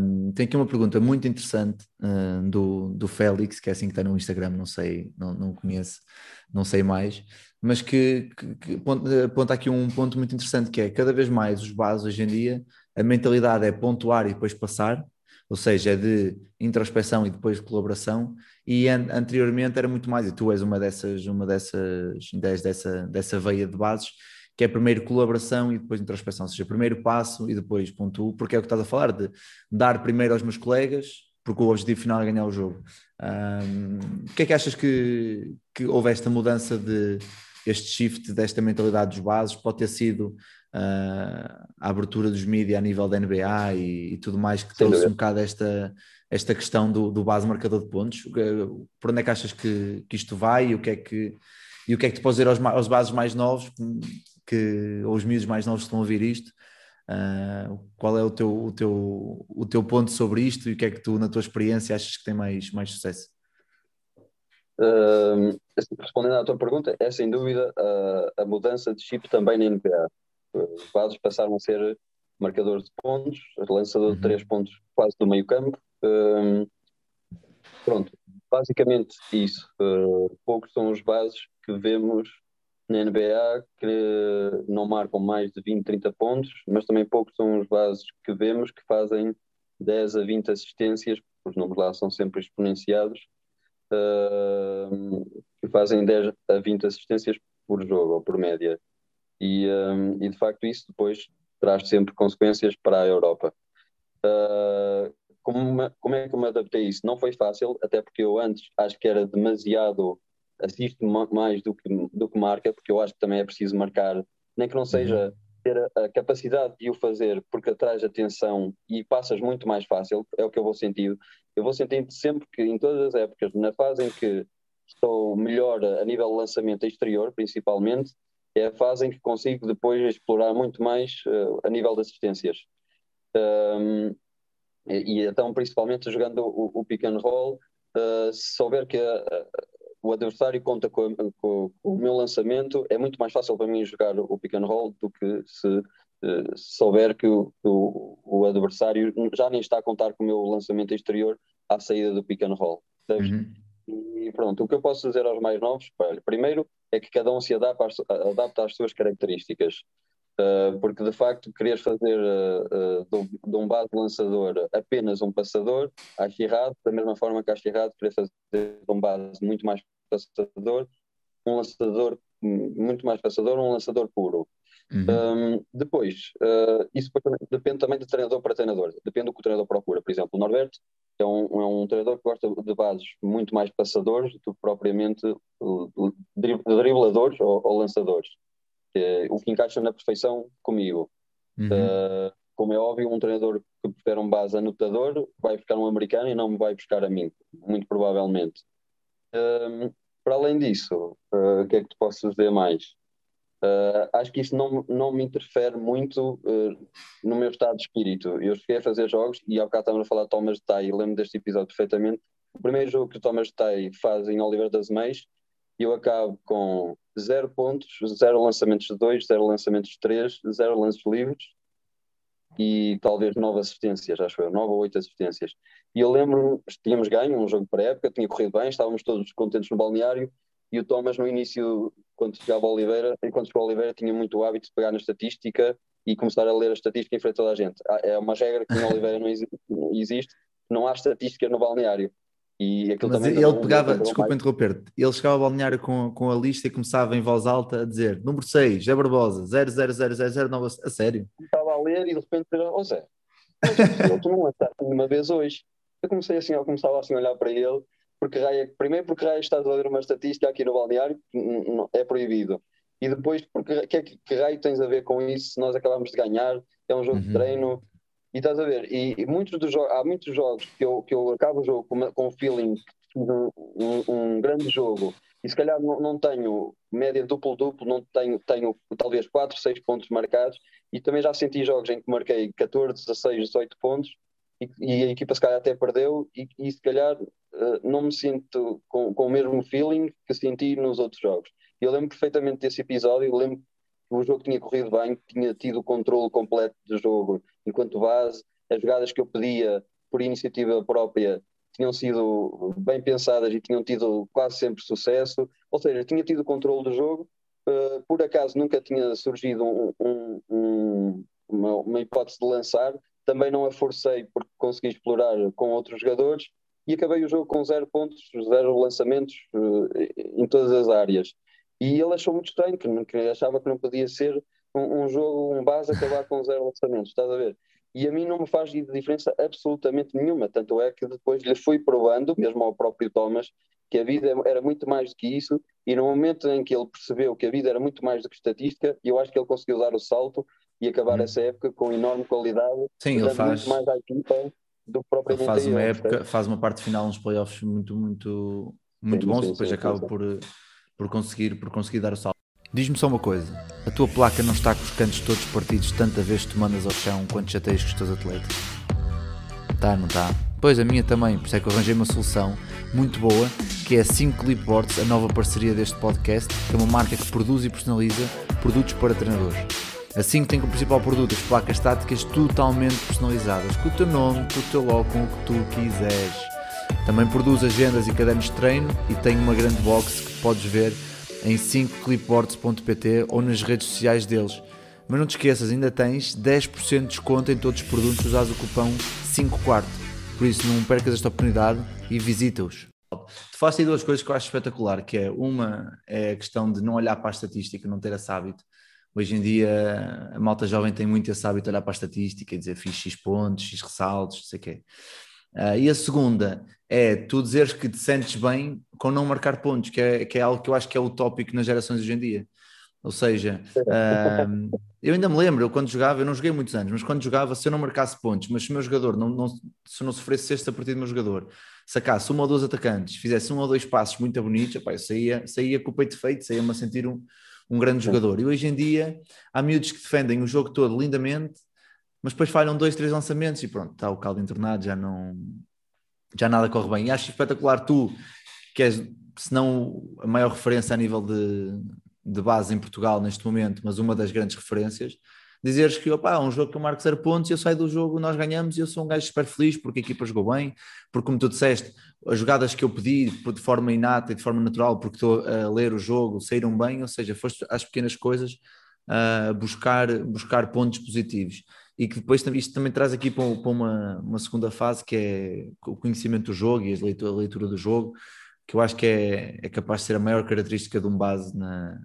um, tem aqui uma pergunta muito interessante um, do, do Félix, que é assim que está no Instagram, não sei, não, não conheço, não sei mais, mas que, que, que aponta aqui um ponto muito interessante que é cada vez mais os bases hoje em dia, a mentalidade é pontuar e depois passar, ou seja, é de introspeção e depois de colaboração, e an anteriormente era muito mais, e tu és uma dessas, uma dessas ideias dessa, dessa veia de bases, que é primeiro colaboração e depois introspeção, ou seja, primeiro passo e depois pontuo, porque é o que estás a falar, de dar primeiro aos meus colegas, porque o objetivo final é ganhar o jogo. Um, o que é que achas que, que houve esta mudança de este shift desta mentalidade dos bases? Pode ter sido uh, a abertura dos mídias a nível da NBA e, e tudo mais que trouxe um bocado esta, esta questão do, do base marcador de pontos. Por onde é que achas que, que isto vai e o que é que, e o que, é que te pode dizer aos, aos bases mais novos que, ou os miúdos mais novos que estão a ouvir isto? Uh, qual é o teu, o, teu, o teu ponto sobre isto e o que é que tu, na tua experiência, achas que tem mais, mais sucesso? Uh, respondendo à tua pergunta, é sem dúvida a, a mudança de chip também na NBA. Os bases passaram a ser marcadores de pontos, lançador de uhum. três pontos quase do meio campo. Uh, pronto, basicamente isso. Poucos são os bases que vemos na NBA que não marcam mais de 20, 30 pontos, mas também poucos são os bases que vemos que fazem 10 a 20 assistências, os números lá são sempre exponenciados, uh, que fazem 10 a 20 assistências por jogo ou por média. E, um, e de facto isso depois traz sempre consequências para a Europa. Uh, como, como é que eu me adaptei a isso? Não foi fácil, até porque eu antes acho que era demasiado assisto mais do que, do que marca, porque eu acho que também é preciso marcar, nem que não seja ter a, a capacidade de o fazer porque atrai atenção e passas muito mais fácil, é o que eu vou sentindo. Eu vou sentindo sempre que em todas as épocas, na fase em que estou melhor a nível de lançamento exterior, principalmente, é a fase em que consigo depois explorar muito mais uh, a nível de assistências. Um, e, e, então, principalmente jogando o, o pick and roll, uh, se souber que a, o adversário conta com, com, com, o meu lançamento, é muito mais fácil para mim jogar o pick and roll do que se, uh, souber que o, o, o, adversário já nem está a contar com o meu lançamento exterior à saída do pick and roll. Uhum. E pronto, o que eu posso dizer aos mais novos, primeiro é que cada um se adapta às, adapta às suas características. Uh, porque de facto querer fazer uh, uh, de, um base lançador apenas um passador, acho errado, da mesma forma que acho errado querer fazer de um base muito mais passador, um lançador muito mais passador, um lançador puro. Uhum. Um, depois, uh, isso depende também de treinador para treinador, depende do que o treinador procura. Por exemplo, o Norberto é um, é um treinador que gosta de bases muito mais passadores do que propriamente dribladores ou, ou lançadores. É, o que encaixa na perfeição comigo. Uhum. Uh, como é óbvio, um treinador que prefere um base anotador vai buscar um americano e não me vai buscar a mim, muito provavelmente. Uh, para além disso, uh, o que é que te posso dizer mais? Uh, acho que isso não, não me interfere muito no meu estado de espírito. Eu cheguei a fazer jogos e há bocado estávamos a falar de Thomas Tai, lembro deste episódio perfeitamente. O primeiro jogo que o Thomas Tai faz em Oliver das Meias, eu acabo com zero pontos, zero lançamentos de dois, zero lançamentos de três, zero lances livres e talvez nove assistências, acho eu, nove ou oito assistências. E eu lembro-me, tínhamos ganho um jogo pré-época, tinha corrido bem, estávamos todos contentes no balneário e o Thomas no início, quando chegava Oliveira, enquanto chegou a Oliveira, tinha muito hábito de pegar na estatística e começar a ler a estatística em frente a toda a gente. É uma regra que em Oliveira não existe, não há estatística no balneário. E aquilo Mas também ele pegava, desculpa interromper-te, ele chegava ao balneário com, com a lista e começava em voz alta a dizer número 6, Zé Barbosa, 0000009, a sério. Estava a ler e de repente, oh Zé, tu não lançaste nenhuma vez hoje. Eu comecei assim, eu começava assim a olhar para ele, porque raia, primeiro porque raio estás a ler uma estatística aqui no balneário, é proibido. E depois, porque que, que raio tens a ver com isso se nós acabamos de ganhar? É um jogo uhum. de treino, e estás a ver, e, e muitos dos há muitos jogos que eu, que eu acabo o jogo com, com o feeling de um, um, um, grande jogo e se calhar não, não tenho média duplo-duplo, não tenho, tenho talvez 4, 6 pontos marcados e também já senti jogos em que marquei 14, 16, 18 pontos e, e a equipa se calhar até perdeu e, e se calhar uh, não me sinto com, com o mesmo feeling que senti nos outros jogos. Eu lembro perfeitamente desse episódio, lembro o jogo tinha corrido bem, tinha tido o controle completo do jogo enquanto base, as jogadas que eu pedia por iniciativa própria tinham sido bem pensadas e tinham tido quase sempre sucesso, ou seja, tinha tido controle do jogo, uh, por acaso nunca tinha surgido um, um, um, uma, uma, hipótese de lançar, também não a forcei porque consegui explorar com outros jogadores e acabei o jogo com zero pontos, zero lançamentos uh, em todas as áreas. E ele achou muito estranho, que, que achava que não podia ser um, jogo, um base acabar com zero lançamentos, estás a ver? E a mim não me faz diferença absolutamente nenhuma, tanto é que depois lhe fui provando, mesmo ao próprio Thomas, que a vida era muito mais do que isso, e no momento em que ele percebeu que a vida era muito mais do que estatística, eu acho que ele conseguiu dar o salto e acabar hum. essa época com enorme qualidade, Sim, ele faz muito mais à equipa do que propriamente ele faz uma época, faz uma parte final nos playoffs muito, muito, muito sim, bons, sim, depois sim, acaba por por conseguir, por conseguir dar o salto. Diz-me só uma coisa: a tua placa não está com os cantos todos partidos tanta vez que tu mandas ao chão quanto chateias com os teus atletas? Tá, não tá? Pois a minha também, por isso é que eu arranjei uma solução muito boa, que é a 5 Clipboards, a nova parceria deste podcast, que é uma marca que produz e personaliza produtos para treinadores. A 5 tem como principal produto as placas táticas totalmente personalizadas, com o teu nome, com o teu logo, com o que tu quiseres. Também produz agendas e cadernos de treino e tem uma grande box que podes ver em 5clipboards.pt ou nas redes sociais deles. Mas não te esqueças, ainda tens 10% de desconto em todos os produtos se usares o cupom 5 quarto. Por isso não percas esta oportunidade e visita-os. Te faço aí duas coisas que eu acho espetacular, que é uma é a questão de não olhar para a estatística, não ter esse hábito. Hoje em dia a malta jovem tem muito esse hábito de olhar para a estatística e dizer fiz X pontos, X ressaltos, não sei o quê. Uh, e a segunda é tu dizeres que te sentes bem com não marcar pontos, que é, que é algo que eu acho que é utópico nas gerações hoje em dia. Ou seja, uh, eu ainda me lembro, eu quando jogava, eu não joguei muitos anos, mas quando jogava, se eu não marcasse pontos, mas se o meu jogador, não, não, se eu não sofresse sexta a partir do meu jogador, sacasse um ou dois atacantes, fizesse um ou dois passos muito bonitos, opa, eu saía, saía com o peito feito, saía-me a sentir um, um grande jogador. E hoje em dia há miúdos que defendem o jogo todo lindamente, mas depois falham dois, três lançamentos e pronto, está o caldo entornado, já não já nada corre bem. E acho espetacular tu, que és, se não a maior referência a nível de, de base em Portugal neste momento, mas uma das grandes referências, dizeres que opa, um jogo que eu marco zero pontos, eu saio do jogo, nós ganhamos e eu sou um gajo super feliz porque a equipa jogou bem, porque como tu disseste, as jogadas que eu pedi de forma inata e de forma natural, porque estou a ler o jogo, saíram bem, ou seja, foste às pequenas coisas a buscar, buscar pontos positivos e que depois isto também traz aqui para, uma, uma segunda fase que é o conhecimento do jogo e a leitura, a leitura do jogo, que eu acho que é, é capaz de ser a maior característica de um base na,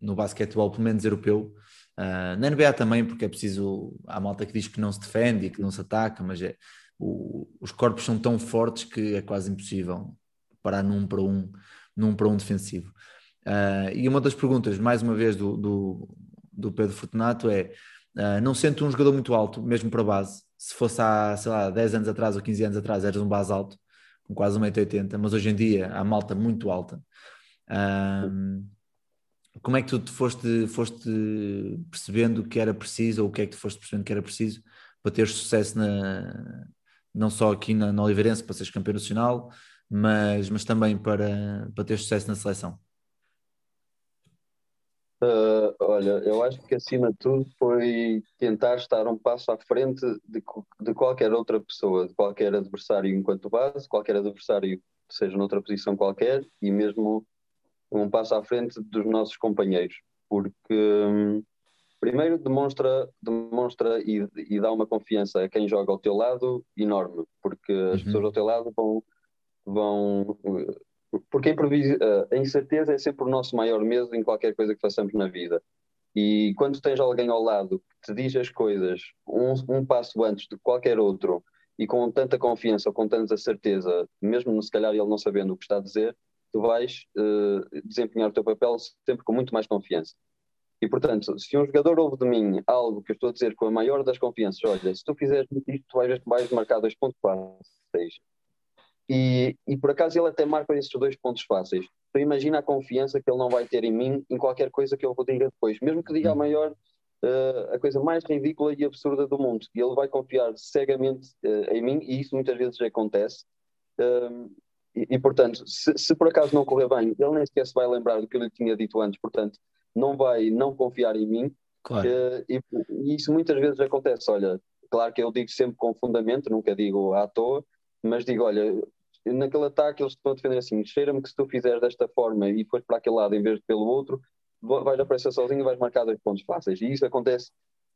no basquetebol, pelo menos europeu. Uh, na NBA também, porque é preciso. Há malta que diz que não se defende e que não se ataca, mas é, o, os corpos são tão fortes que é quase impossível parar num para um, num para um defensivo. Uh, e uma das perguntas, mais uma vez, do, do, do Pedro Fortunato é Uh, não sendo um jogador muito alto, mesmo para base. Se fosse há, sei lá, 10 anos atrás ou 15 anos atrás, eras um base alto, com quase 1,80m, mas hoje em dia há malta muito alta. como é que tu te foste, foste percebendo que era preciso, ou o que é que tu foste percebendo que era preciso para ter sucesso na, não só aqui na, na Oliveirense, para seres campeão nacional, mas, mas também para, para ter sucesso na seleção? Uh, olha, eu acho que acima de tudo foi tentar estar um passo à frente de, de qualquer outra pessoa, de qualquer adversário enquanto base, qualquer adversário seja noutra posição qualquer e mesmo um passo à frente dos nossos companheiros, porque um, primeiro demonstra, demonstra e, e, dá uma confiança a quem joga ao teu lado enorme, porque as uhum. pessoas ao teu lado vão, vão porque a incerteza é sempre o nosso maior medo em qualquer coisa que façamos na vida. E quando tens alguém ao lado que te diz as coisas um, um passo antes de qualquer outro e com tanta confiança, com tanta certeza, mesmo se calhar ele não sabendo o que está a dizer, tu vais uh, desempenhar o teu papel sempre com muito mais confiança. E portanto, se um jogador ouve de mim algo que eu estou a dizer com a maior das confianças, olha, se tu fizeres isto, tu vais, vais marcar 2.4, e, e por acaso ele até marca esses dois pontos fáceis. Então imagina a confiança que ele não vai ter em mim em qualquer coisa que eu vou diga depois, mesmo que diga a maior, uh, a coisa mais ridícula e absurda do mundo. E ele vai confiar cegamente uh, em mim, e isso muitas vezes acontece. Uh, e, e, portanto, se, se, por acaso não correr bem, ele nem sequer se vai lembrar do que eu lhe tinha dito antes, portanto, não vai não confiar em mim. Claro. E, e isso muitas vezes acontece. Olha, claro que eu digo sempre com fundamento, nunca digo à toa, mas digo, olha, naquele ataque eles estão a defender assim, cheira-me que se tu fizeres desta forma e fores para aquele lado em vez de pelo outro, vais aparecer sozinho e vais marcar dois pontos fáceis. E isso acontece,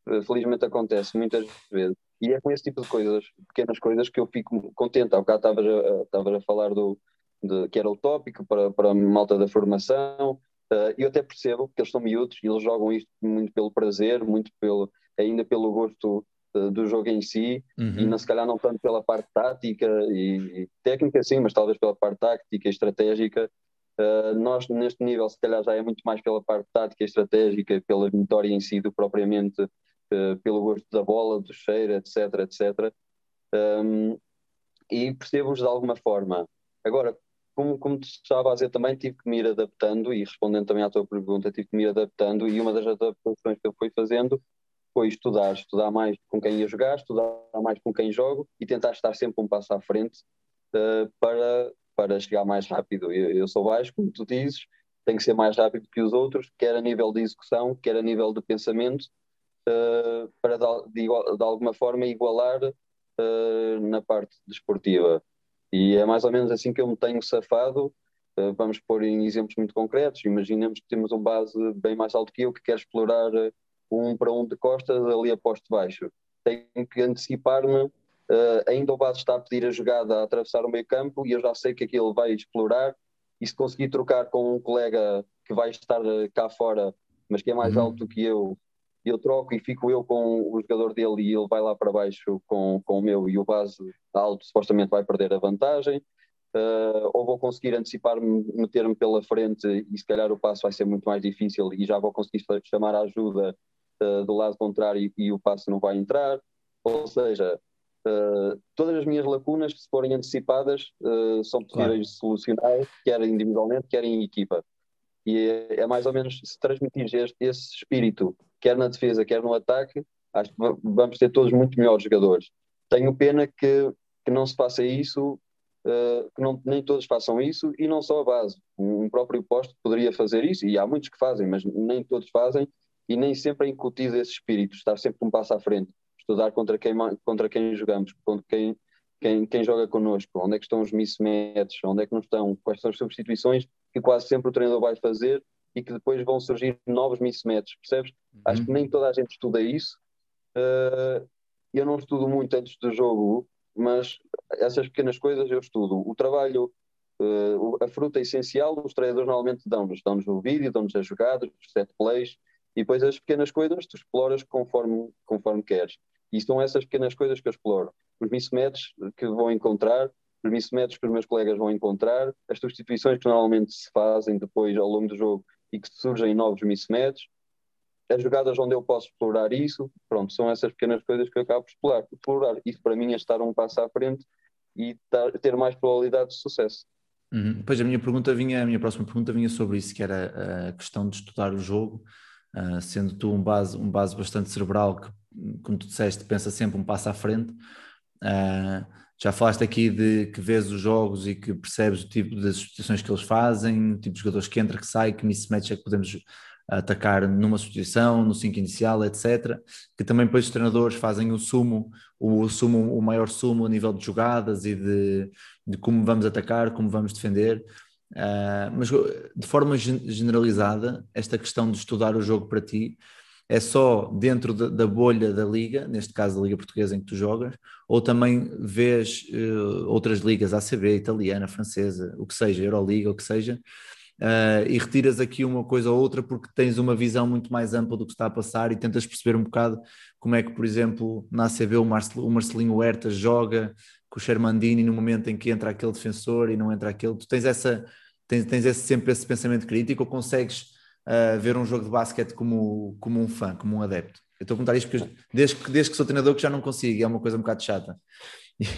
eh, felizmente acontece muitas vezes. E é com esse tipo de coisas, pequenas coisas, que eu fico contente. Há bocado estavas a, estavas a falar do, de, que era o tópico para, para a malta da formação. Uh, eu até percebo que eles são miúdos e eles jogam isto muito pelo prazer, muito pelo, ainda pelo gosto do jogo em si uhum. e não, se calhar não tanto pela parte tática e, e, técnica sim, mas talvez pela parte tática e estratégica. Uh, nós neste nível se calhar já é muito mais pela parte tática e estratégica, pela vitória em si do propriamente uh, pelo gosto da bola, do cheiro, etc, etc. Um, e percebemos de alguma forma. Agora, como, como te estava a dizer também, tive que me ir adaptando e respondendo também à tua pergunta, tive que me ir adaptando e uma das adaptações que eu fui fazendo foi estudar, estudar mais com quem ia jogar, estudar mais com quem jogo e tentar estar sempre um passo à frente uh, para, para chegar mais rápido. Eu, eu, sou baixo, como tu dizes, tenho que ser mais rápido que os outros, quer a nível de execução, quer a nível de pensamento, uh, para de, de, alguma forma igualar uh, na parte desportiva. E é mais ou menos assim que eu me tenho safado. vamos pôr em exemplos muito concretos. Imaginemos que temos um base bem mais alto que eu que quer explorar um para um de costas ali a posto baixo. Tenho que antecipar-me. Uh, ainda o base está a pedir a jogada a atravessar o meio campo e eu já sei que aquilo vai explorar. E se conseguir trocar com um colega que vai estar cá fora, mas que é mais uhum. alto que eu, eu troco e fico eu com o jogador dele e ele vai lá para baixo com, com o meu e o base alto supostamente vai perder a vantagem. Uh, ou vou conseguir antecipar-me, meter-me pela frente e se calhar o passo vai ser muito mais difícil e já vou conseguir chamar a ajuda uh, do lado contrário e, o passo não vai entrar. Ou seja, uh, todas as minhas lacunas, se forem antecipadas, uh, são possíveis de solucionar, quer individualmente, quer em equipa. E é, é mais ou menos se transmitir este, esse espírito, quer na defesa, quer no ataque, acho que vamos ter todos muito melhores jogadores. Tenho pena que, que não se faça isso, uh, que não, nem todos façam isso, e não só a base. Um próprio posto poderia fazer isso, e há muitos que fazem, mas nem todos fazem, e nem sempre é incutido esse espírito, estar sempre um passo à frente, estudar contra quem, contra quem jogamos, contra quem, quem, quem joga connosco, onde é que estão os mismatches, onde é que não estão, quais são as substituições que quase sempre o treinador vai fazer e que depois vão surgir novos mismatches, percebes? Uhum. Acho que nem toda a gente estuda isso. Uh, eu não estudo muito antes do jogo, mas essas pequenas coisas eu estudo. O trabalho, uh, a fruta essencial, os treinadores normalmente dão-nos. Dão-nos o vídeo, dão-nos as jogadas, os set plays, e depois as pequenas coisas tu exploras conforme, conforme queres. E são essas pequenas coisas que eu exploro. Os mismatches que vou encontrar, os mismatches que os meus colegas vão encontrar, as substituições que normalmente se fazem depois ao longo do jogo e que surgem novos mismatches, as jogadas onde eu posso explorar isso, pronto, são essas pequenas coisas que eu acabo de explorar. explorar. Isso para mim é estar um passo à frente e ter mais probabilidade de sucesso. Uhum. Pois a minha pergunta vinha, a minha próxima pergunta vinha sobre isso, que era a questão de estudar o jogo uh, sendo tu um base, um base bastante cerebral que, como tu disseste, pensa sempre um passo à frente. Uh, já falaste aqui de que vês os jogos e que percebes o tipo de substituições que eles fazem, o tipo de jogadores que entra, que sai, que mismatch é que podemos atacar numa substituição, no 5 inicial, etc. Que também depois os treinadores fazem o sumo, o sumo, o maior sumo a nível de jogadas e de, de como vamos atacar, como vamos defender. Uh, mas de forma generalizada, esta questão de estudar o jogo para ti é só dentro da, da bolha da liga, neste caso da liga portuguesa em que tu jogas, ou também vês uh, outras ligas, ACB, italiana, francesa, o que seja, Euroliga, o que seja, uh, e retiras aqui uma coisa ou outra porque tens uma visão muito mais ampla do que está a passar e tentas perceber um bocado como é que, por exemplo, na ACB o, o Marcelinho Huerta joga com o Shermandini no momento em que entra aquele defensor e não entra aquele. Tu tens essa tens, tens esse, sempre esse pensamento crítico ou consegues uh, ver um jogo de basquete como, como um fã, como um adepto? Eu estou a perguntar isto porque desde, que, desde que sou treinador que já não consigo, é uma coisa um bocado chata.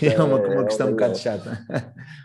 É uma, uma é questão um bocado chata.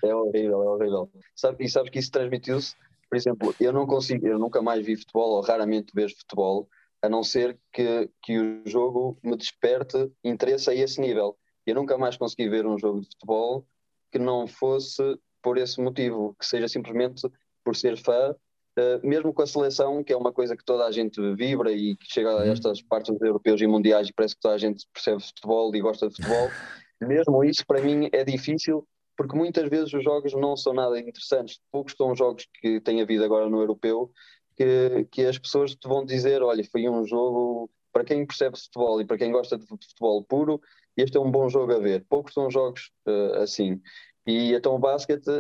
É horrível, é horrível. Sabe, e sabes que isso transmitiu-se, por exemplo, eu não consigo, eu nunca mais vi futebol, ou raramente vejo futebol, a não ser que, que o jogo me desperte interesse a esse nível. Eu nunca mais consegui ver um jogo de futebol que não fosse por esse motivo, que seja simplesmente por ser fã, uh, mesmo com a seleção, que é uma coisa que toda a gente vibra e que chega a uhum. estas partes europeus e mundiais e parece que toda a gente percebe futebol e gosta de futebol, mesmo isso para mim é difícil, porque muitas vezes os jogos não são nada interessantes. Poucos são os jogos que têm havido agora no europeu que, que as pessoas te vão dizer: olha, foi um jogo para quem percebe futebol e para quem gosta de futebol puro, este é um bom jogo a ver. Poucos são jogos uh, assim. E então o basquete,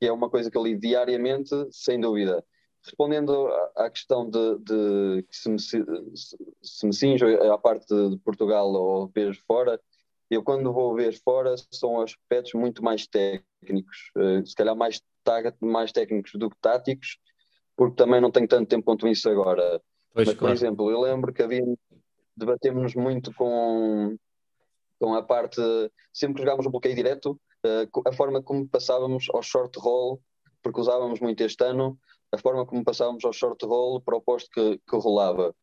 que é uma coisa que eu li diariamente, sem dúvida. Respondendo à questão de, de que se me, se, me cinjo à parte de Portugal ou ver fora, eu quando vou ver fora são aspectos muito mais técnicos, eh, se calhar mais, mais técnicos do que táticos, porque também não tenho tanto tempo quanto isso agora. Pois, Mas, por claro. exemplo, eu lembro que havia, debatemos muito com, com a parte, sempre que jogámos o bloqueio direto, uh, a forma como passávamos ao short roll porque usávamos muito este ano a forma como passávamos ao short roll para o posto que, que rolava.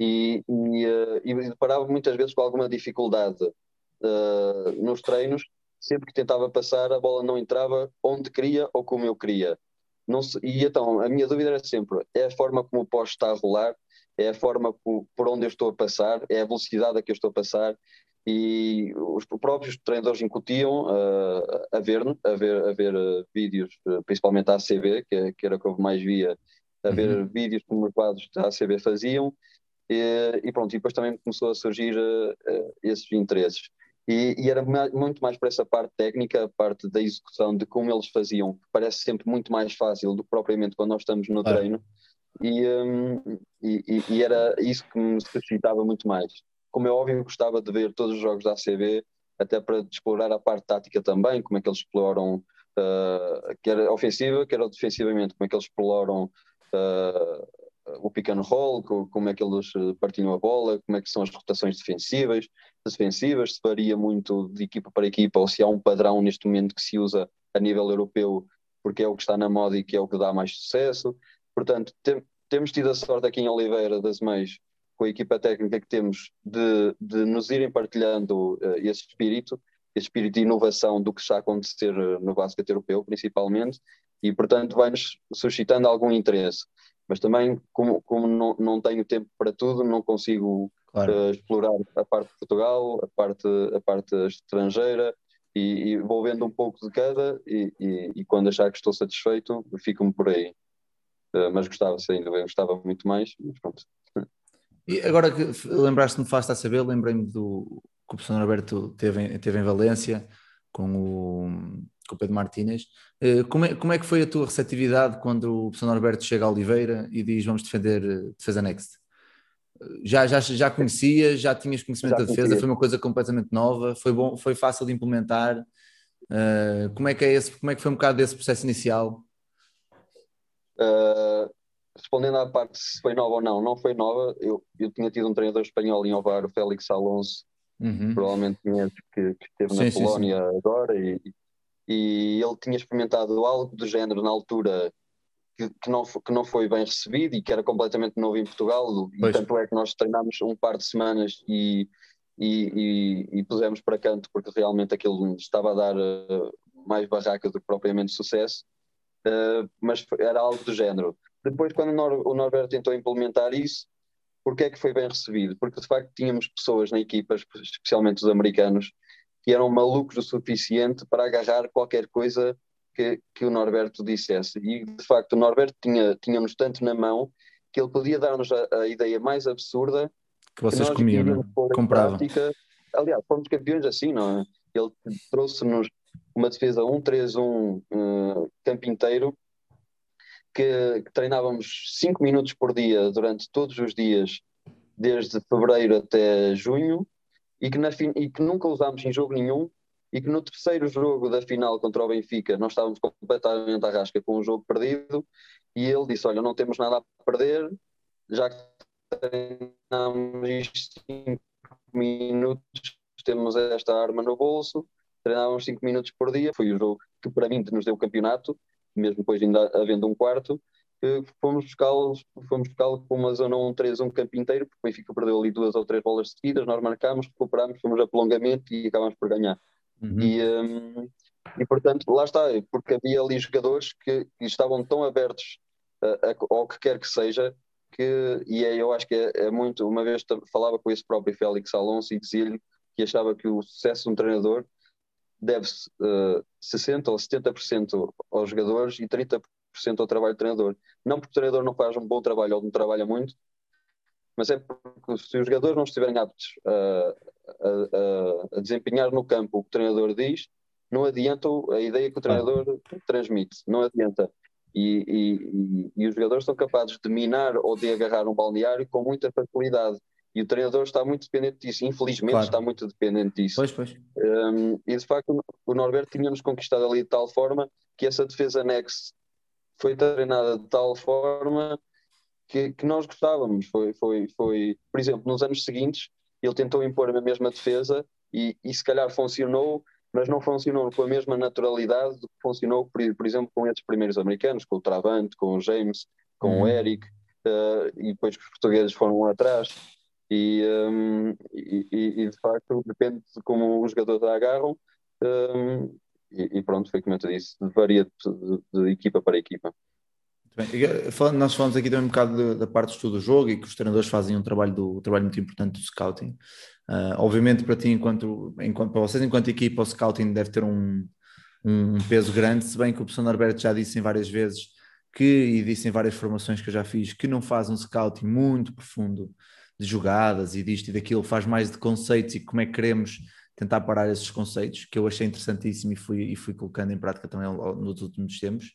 E, e, uh, e deparava muitas vezes com alguma dificuldade uh, nos treinos, sempre que tentava passar, a bola não entrava onde queria ou como eu queria. Não se, e então, a minha dúvida era sempre: é a forma como o posto está a rolar, é a forma por, por onde eu estou a passar, é a velocidade a que eu estou a passar, e os próprios treinadores incutiam uh, a ver a ver, a ver uh, vídeos, uh, principalmente a ACB, que, que, era o que eu mais via, a ver uhum. vídeos como os quadros da ACB faziam, e, e, pronto, e depois também começou a surgir esses interesses. E, e, era muito mais para essa parte técnica, a parte da execução, de como eles faziam, que parece sempre muito mais fácil do que propriamente quando nós estamos no treino, e, um, e, e era isso que me suscitava muito mais como é óbvio, gostava de ver todos os jogos da ACB, até para explorar a parte tática também, como é que eles exploram, uh, quer ofensiva, quer defensivamente, como é que eles exploram uh, o pick and roll, como é que eles partilham a bola, como é que são as rotações defensivas, defensivas, se varia muito de equipa para equipa, ou se há um padrão neste momento que se usa a nível europeu, porque é o que está na moda e que é o que dá mais sucesso. Portanto, tem, temos tido a sorte aqui em Oliveira das Meias com a equipa técnica que temos de, de nos irem partilhando uh, esse espírito, esse espírito de inovação do que está a acontecer eh, no basquete europeu, principalmente, e portanto vai-nos suscitando algum interesse. Mas também, como, como não, não tenho tempo para tudo, não consigo claro. uh, explorar a parte de Portugal, a parte, a parte estrangeira, e, e vou vendo um pouco de cada, e, e, e quando achar que estou satisfeito, fico-me por aí. Uh, mas gostava, sim, gostava muito mais, mas pronto. E agora que lembraste-me, faz a saber, lembrei-me do que o professor Alberto teve em, teve em Valência com o, com o Pedro Martínez. Eh, como é, como é que foi a tua receptividade quando o professor Alberto chega a Oliveira e diz vamos defender defesa next? Já, já, já conhecias, já tinhas conhecimento já da defesa, foi uma coisa completamente nova, foi bom, foi fácil de implementar. Uh, como é que é esse, como é que foi um bocado desse processo inicial? Uh, respondendo à parte se foi nova ou não, não foi nova. Eu, eu tinha tido um treinador espanhol em Ovar, o Félix Alonso, uhum. provavelmente que, que esteve sim, na sim, Polónia sim. agora, e, e ele tinha experimentado algo do género na altura que, que, não, que não foi bem recebido e que era completamente novo em Portugal. Pois. E tanto é que nós treinámos um par de semanas e, e, e, e pusemos para canto porque realmente aquilo estava a dar uh, mais barraca do que propriamente sucesso. Uh, mas era algo do género. Depois, quando o, Nor o Norberto tentou implementar isso, porque é que foi bem recebido? Porque de facto tínhamos pessoas na equipa, especialmente os americanos, que eram malucos o suficiente para agarrar qualquer coisa que, que o Norberto dissesse. E de facto o Norberto tinha, tinha-nos tanto na mão que ele podia dar-nos a, a, ideia mais absurda que vocês que comiam? É? compravam. Prática. Aliás, fomos campeões assim, não é? Ele trouxe-nos uma defesa 1-3-1 uh, eh, campo inteiro que, que treinávamos 5 minutos por dia durante todos os dias, desde fevereiro até junho, e que, na, e que nunca usámos em jogo nenhum, e que no terceiro jogo da final contra o Benfica nós estávamos completamente à rasca com um jogo perdido, e ele disse: Olha, não temos nada a perder, já que treinámos isto 5 minutos, temos esta arma no bolso, treinávamos 5 minutos por dia. Foi o jogo que para mim nos deu o campeonato mesmo depois ainda havendo um quarto, fomos buscá-lo fomos buscá com uma zona 1-3, um campo inteiro, porque o Benfica perdeu ali duas ou três bolas seguidas, nós marcámos, recuperámos, fomos a prolongamento e acabámos por ganhar. Uhum. E, um, e portanto, lá está, porque havia ali jogadores que, que estavam tão abertos a, a, ao que quer que seja, que, e é, eu acho que é, é, muito, uma vez falava com esse próprio Félix Alonso e dizia-lhe que achava que o sucesso de um treinador deve-se uh, 60% ou 70% aos jogadores e 30% ao trabalho do treinador. Não porque o treinador não faz um bom trabalho ou não trabalha muito, mas é porque se os jogadores não estiverem aptos a, a, a, desempenhar no campo o que o treinador diz, não adianta a ideia que o treinador transmite, não adianta. E, e, e, os jogadores são capazes de minar ou de agarrar um balneário com muita facilidade. E o treinador está muito dependente disso, infelizmente claro. está muito dependente disso. Pois, pois. Um, e de facto o Norberto tinha-nos conquistado ali de tal forma que essa defesa next foi treinada de tal forma que, que nós gostávamos. Foi, foi, foi, por exemplo, nos anos seguintes ele tentou impor a mesma defesa e, e se calhar funcionou, mas não funcionou com a mesma naturalidade do que funcionou, por, por exemplo, com esses primeiros americanos, com o Travante, com o James, com Uhum. o Eric, uh, e depois que os portugueses foram lá atrás. E, um, e, e- de facto depende de como os jogadores a agarram. um, e, e pronto, foi como eu te disse, varia de, de- equipa para equipa. Muito bem. E, falando- Nós falamos aqui também um bocado da- parte do estudo do jogo e que os treinadores fazem um trabalho, do, um trabalho muito importante do scouting. Ah, obviamente, para ti, enquanto, enquanto, para vocês, enquanto equipa, o scouting deve ter um, um peso grande, se bem que o professor Norberto já disse em várias vezes que, e disse em várias formações que eu já fiz, que não faz um scouting muito profundo de jogadas e disto e daquilo, faz mais de conceitos e como é que queremos tentar parar esses conceitos, que eu achei interessantíssimo e fui, e fui colocando em prática também nos últimos tempos.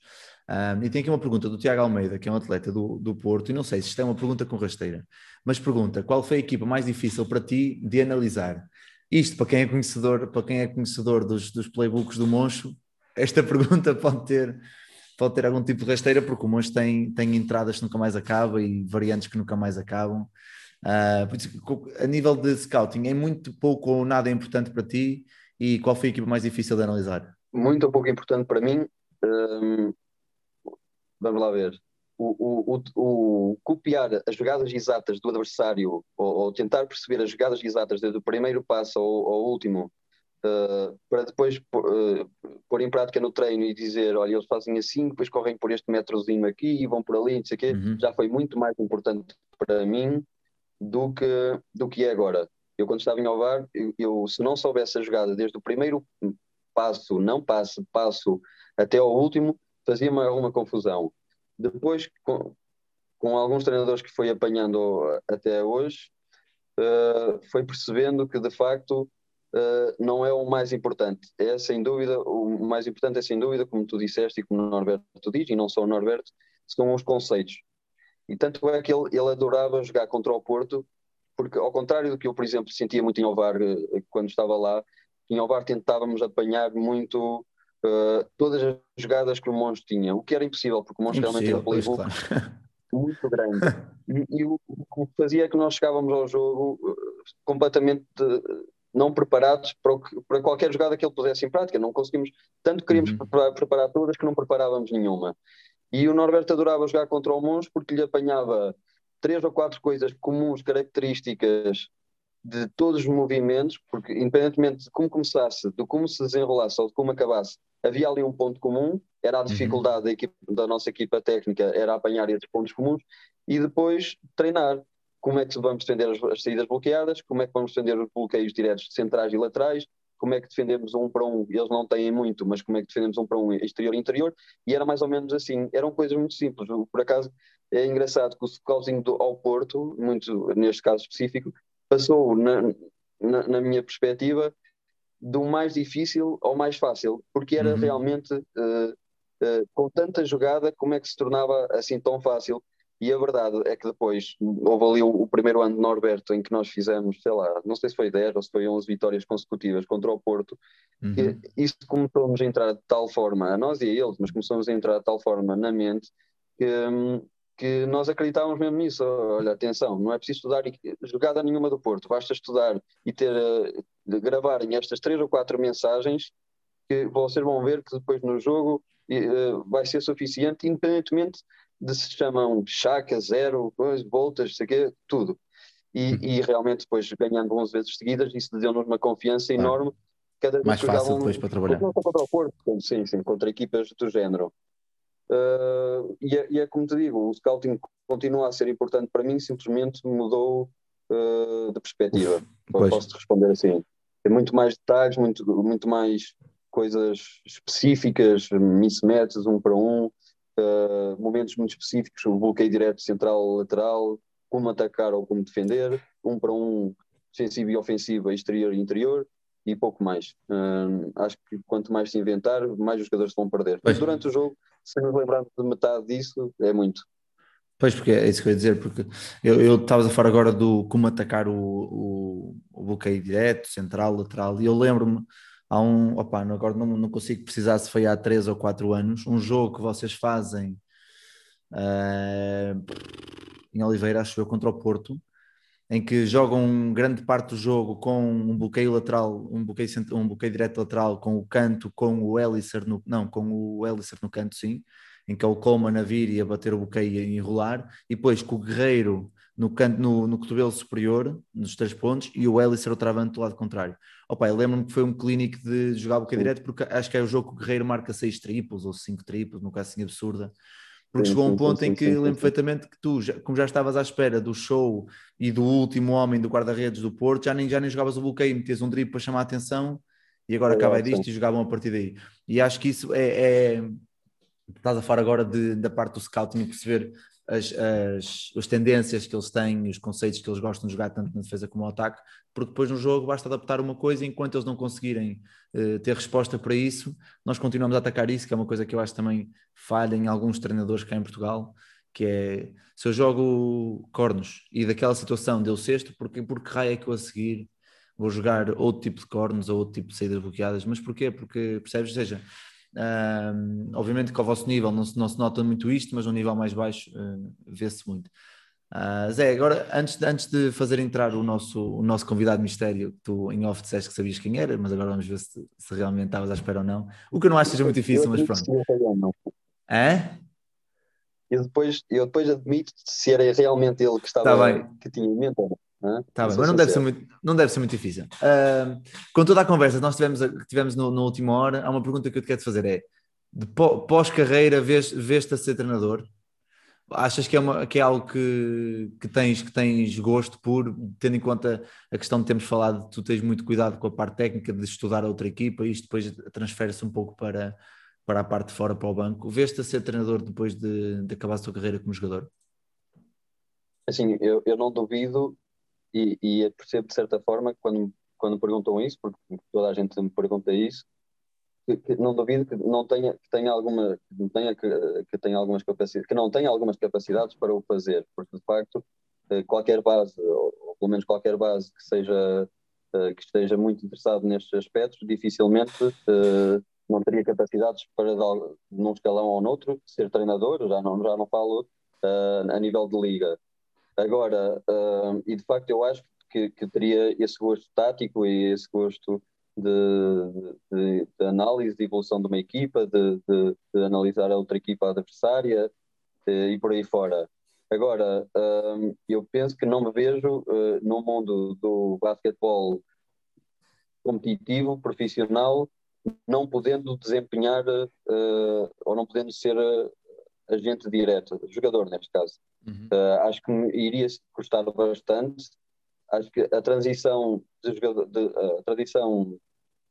Um, e tem aqui uma pergunta do Tiago Almeida, que é um atleta do, do Porto, e não sei se isto é uma pergunta com rasteira, mas pergunta: qual foi a equipa mais difícil para ti de analisar? Isto, para quem é conhecedor, para quem é conhecedor dos, dos playbooks do Moncho, esta pergunta pode ter, pode ter algum tipo de rasteira, porque o Moncho tem, tem entradas que nunca mais acaba e variantes que nunca mais acabam. Por isso, co- a nível de scouting, é muito pouco ou nada importante para ti? E qual foi a equipa mais difícil de analisar? Muito pouco importante para mim. um, vamos lá ver. O, o, o, o copiar as jogadas exatas do adversário ou, ou tentar perceber as jogadas exatas desde o primeiro passo ao, ao último uh, para depois pôr, uh, pôr em prática no treino e dizer, olha, eles fazem assim, depois correm por este metrozinho aqui e vão por ali, não sei o quê, Uhum. já foi muito mais importante para mim do que, do que é agora. Eu, quando estava em Ovar, eu, eu, se não soubesse a jogada desde o primeiro passo, não passo, passo até ao último, fazia-me alguma confusão. Depois, com, com alguns treinadores que foi apanhando até hoje, uh, foi percebendo que de facto uh, não é o mais importante. É sem dúvida, o mais importante é sem dúvida, como tu disseste e como o Norberto diz, e não só o Norberto, são os conceitos. E tanto é que ele, ele adorava jogar contra o Porto, porque ao contrário do que eu, por exemplo, sentia muito em Ovar uh, quando estava lá, em Ovar tentávamos apanhar muito uh, todas as jogadas que o Monge tinha, o que era impossível, porque o Monge realmente tinha um playbook claro. muito grande. E, e, o, o que fazia é que nós chegávamos ao jogo uh, completamente não preparados para, que, para, qualquer jogada que ele pusesse em prática. Não conseguimos, tanto queríamos uhum. preparar, preparar, todas que não preparávamos nenhuma. E o Norberto adorava jogar contra o Monge porque lhe apanhava três ou quatro coisas comuns, características de todos os movimentos, porque independentemente de como começasse, de como se desenrolasse ou de como acabasse, havia ali um ponto comum, era a dificuldade uhum. da, equipa, da, nossa equipa técnica, era apanhar esses pontos comuns e depois treinar como é que vamos defender as, as saídas bloqueadas, como é que vamos defender os bloqueios diretos centrais e laterais, como é que defendemos um para um, eles não têm muito, mas como é que defendemos um para um exterior e interior, e era mais ou menos assim, eram coisas muito simples, por acaso é engraçado que o scouting do, ao Porto, muito neste caso específico, passou, na, na, na, minha perspectiva, do mais difícil ao mais fácil, porque era uhum. realmente, uh, uh, com tanta jogada, como é que se tornava assim tão fácil. E a verdade é que depois houve ali o, o, primeiro ano de Norberto em que nós fizemos, sei lá, não sei se foi 10 ou se foi 11 vitórias consecutivas contra o Porto. Uhum. Que isso começou-nos a entrar de tal forma, a nós e a eles, mas começamos a entrar de tal forma na mente que, hum, que nós acreditávamos mesmo nisso. Olha, atenção, não é preciso estudar jogada nenhuma do Porto, basta estudar e ter, uh, gravarem estas três ou quatro mensagens que vocês vão ver que depois no jogo uh, vai ser suficiente, independentemente de se chamam chaca, zero, voltas, sei quê, tudo. E, e, realmente depois ganhando 11 vezes seguidas, isso deu-nos uma confiança enorme. Cada vez Mais que fácil depois para trabalhar. Contra o Porto, sim, sim, contra equipas do género. Uh, e, é, e, é, como te digo, o scouting continua a ser importante para mim, simplesmente mudou uh, de perspectiva. Pois. Posso responder assim. Tem muito mais detalhes, muito, muito mais coisas específicas, mismatches, um para um, uh, momentos muito específicos, o bloqueio direto central lateral, como atacar ou como defender, um para um defensivo e ofensivo, exterior e interior, e pouco mais. Uh, acho que quanto mais se inventar, mais os jogadores vão perder. Mas durante o jogo, se nos lembrarmos de metade disso, é muito. Pois, porque é isso que eu ia dizer, porque eu estavas a falar agora do como atacar o, o, o bloqueio direto, central, lateral, e eu lembro-me há um, opa, agora não, não consigo precisar se foi há 3 ou 4 anos, um jogo que vocês fazem uh, em Oliveira, acho eu, contra o Porto, em que jogam grande parte do jogo com um bloqueio lateral, um bloqueio, um bloqueio direto lateral, com o canto, com o Ellisser no, não, com o Ellisser no canto, sim, em que é o Coleman a vir e a bater o bloqueio e enrolar, e depois com o Guerreiro no, canto, no, no cotovelo superior, nos três pontos, e o Ellis era o travante do lado contrário. Opa, eu lembro-me que foi um clínico de jogar boca direto, porque acho que é o jogo que o Guerreiro marca seis triplos ou cinco triplos, caso assim absurda. Porque sim, chegou um ponto sim, em que sim, lembro perfeitamente que tu, já, como já estavas à espera do show e do último homem do guarda-redes do Porto, já nem, já nem jogavas o bloqueio, metias um drible para chamar a atenção e agora é, acaba disto e jogavam a partir daí. E acho que isso é, é estás a falar agora de, da parte do scouting e perceber as, as, as, tendências que eles têm, os conceitos que eles gostam de jogar tanto na defesa como no ataque, porque depois no jogo basta adaptar uma coisa e enquanto eles não conseguirem uh, ter resposta para isso, nós continuamos a atacar isso, que é uma coisa que eu acho também falha em alguns treinadores cá em Portugal, que é se eu jogo cornos e daquela situação deu sexto, porque, porque raio é que eu a seguir vou jogar outro tipo de cornos ou outro tipo de saídas bloqueadas, mas porquê? Porque percebes, ou seja, Uh, obviamente que ao vosso nível não se, não se nota muito isto, mas no nível mais baixo uh, vê-se muito. Uh, Zé, agora antes, antes de fazer entrar o nosso, o nosso convidado mistério, tu em off disseste que sabias quem era, mas agora vamos ver se, se realmente estavas à espera ou não. O que eu não acho seja muito difícil, mas pronto. É? Eu depois, eu depois admito se era realmente ele que estava tá que tinha em mente. Tá bem, mas não deve, ser muito, não deve ser muito difícil. Uh, com toda a conversa que nós tivemos, tivemos no última hora, há uma pergunta que eu te quero te fazer: é pós-carreira, vês-te a ser treinador? Achas que é, uma, que é algo que, que, tens, que tens gosto por, tendo em conta a questão de termos falado, tu tens muito cuidado com a parte técnica de estudar a outra equipa e isto depois transfere-se um pouco para, para a parte de fora, para o banco. Vês-te a ser treinador depois de, de acabar a tua carreira como jogador? Assim, eu, eu não duvido e, e percebo de certa forma que quando, quando perguntam isso, porque toda a gente me pergunta isso, que, que não duvido que não tenha que tenha alguma que tenha que, que tenha algumas capacidades que não tenha algumas capacidades para o fazer porque de facto eh, qualquer base ou, pelo menos qualquer base que seja eh, que esteja muito interessado nestes aspectos dificilmente uh, não teria capacidades para num escalão ou noutro ser treinador já não já não falo a nível de liga Agora, uh, e de facto eu acho que, que, teria esse gosto tático e esse gosto de, de, de análise, de evolução de uma equipa, de, de analisar a outra equipa adversária uh, e por aí fora. Agora, uh, eu penso que não me vejo uh, no mundo do basquetebol competitivo, profissional, não podendo desempenhar ou não podendo ser agente direto, jogador neste caso. Uhum. Uh, acho que iria custar bastante. Acho que a transição de, de a transição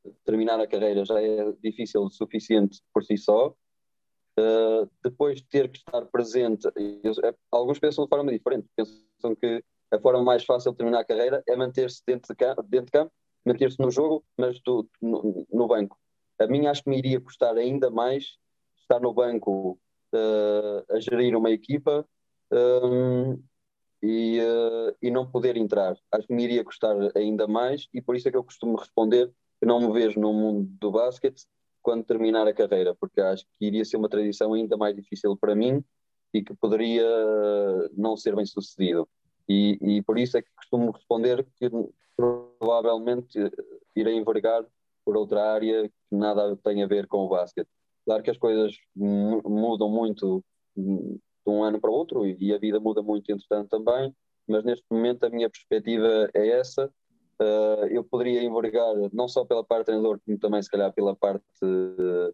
de terminar a carreira já é difícil o suficiente por si só. Uh, depois de ter que estar presente, eu, é, alguns pensam de forma diferente, pensam que a forma mais fácil de terminar a carreira é manter-se dentro de campo, dentro de campo manter-se no jogo, mas do, no, no, banco. A mim acho que me iria custar ainda mais estar no banco uh, a gerir uma equipa um, e, uh, e não poder entrar. Acho que me iria custar ainda mais e por isso é que eu costumo responder que não me vejo no mundo do basquete quando terminar a carreira, porque acho que iria ser uma tradição ainda mais difícil para mim e que poderia não ser bem sucedido. E, e por isso é que costumo responder que provavelmente irei envergar por outra área que nada tem a ver com o basquete. Claro que as coisas mudam muito de um ano para o outro e a vida muda muito entretanto também, mas neste momento a minha perspectiva é essa. Uh, eu poderia envergar não só pela parte treinador, como também se calhar pela parte uh,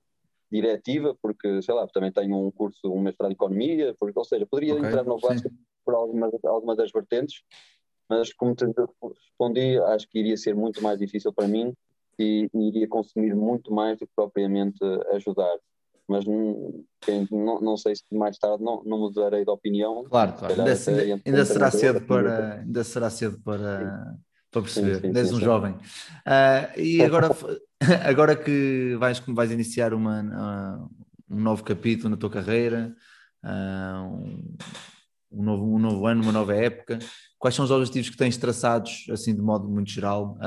diretiva, porque sei lá, também tenho um curso, um mestrado em economia, porque, ou seja, poderia okay, entrar no básico por algumas, algumas das vertentes, mas como te respondi, acho que iria ser muito mais difícil para mim e, e iria consumir muito mais do que propriamente ajudar mas não, não, sei se mais tarde não, não mudarei de opinião. Claro, claro. Ainda, ainda, ainda será cedo para, ainda será cedo para, para perceber, sim, sim, és um jovem. Uh, e agora, agora que vais, vais iniciar uma, uh, um novo capítulo na tua carreira, uh, um, um, novo, um novo ano, uma nova época, quais são os objetivos que tens traçados, assim de modo muito geral,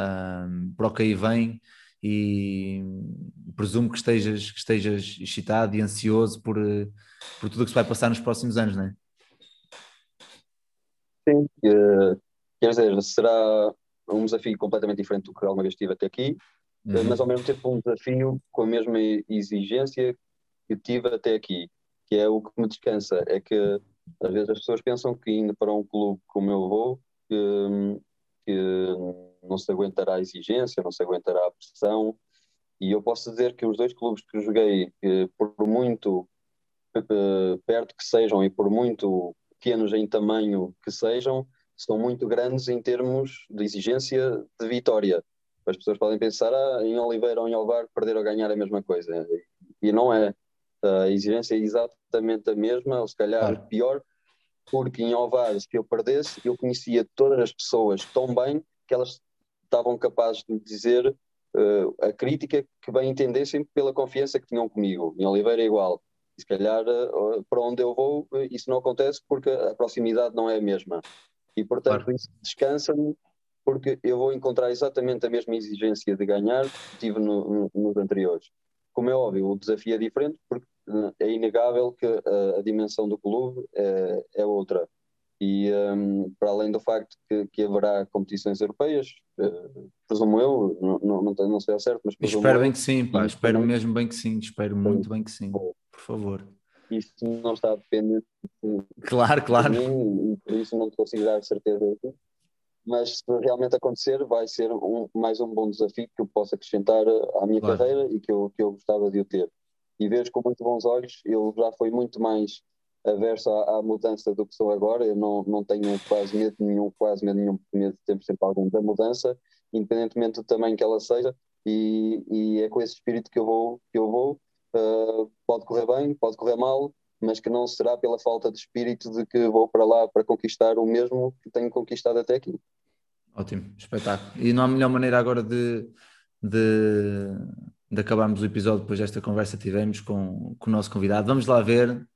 para o que aí vem? E presumo que estejas, que estejas excitado e ansioso por, por tudo o que se vai passar nos próximos anos, não é? Sim, uh, quer dizer, será um desafio completamente diferente do que alguma vez tive até aqui, Uhum. mas ao mesmo tempo um desafio com a mesma exigência que tive até aqui, que é o que me descansa, é que às vezes as pessoas pensam que indo para um clube como eu vou, que, que não se aguentará a exigência, não se aguentará a pressão, e eu posso dizer que os dois clubes que joguei, eh, por muito eh, perto que sejam e por muito pequenos em tamanho que sejam, são muito grandes em termos de exigência de vitória. As pessoas podem pensar, ah, em Oliveira ou em Alvar, perder ou ganhar é a mesma coisa. E não é. A exigência é exatamente a mesma, ou se calhar Claro. pior, porque em Alvar, se eu perdesse, eu conhecia todas as pessoas tão bem que elas estavam capazes de me dizer eh, a crítica que bem entendessem pela confiança que tinham comigo. Em Oliveira é igual. E se calhar eh, para onde eu vou, eh, isso não acontece porque a proximidade não é a mesma. E portanto Claro. isso descansa-me porque eu vou encontrar exatamente a mesma exigência de ganhar que tive no- no- nos anteriores. Como é óbvio, o desafio é diferente porque é inegável que a, a dimensão do clube é, é outra. E um, para além do facto que, que haverá competições europeias, eh, presumo eu, não, não, não, sei ao certo, mas Espero eu, bem que sim, pá. Espero mesmo bem que sim. Espero muito bem que sim. Por favor. isso não está dependente Claro, de claro. mim por isso não consigo dar certeza. Mas se realmente acontecer, vai ser um- mais um bom desafio que eu possa acrescentar à minha Claro. carreira e que eu, que eu gostava de o ter. E vejo com muito bons olhos, eu já fui muito mais averso à, à mudança do que sou agora, eu não, não tenho quase medo nenhum, quase medo nenhum, porque medo temos sempre algum da mudança, independentemente do tamanho que ela seja, e, e é com esse espírito que eu vou, que eu vou. Uh, pode correr bem, pode correr mal, mas que não será pela falta de espírito de que vou para lá para conquistar o mesmo que tenho conquistado até aqui. Ótimo, espetáculo. E não há melhor maneira agora de, de, de acabarmos o episódio depois desta conversa que tivemos com, com o nosso convidado. Vamos lá ver.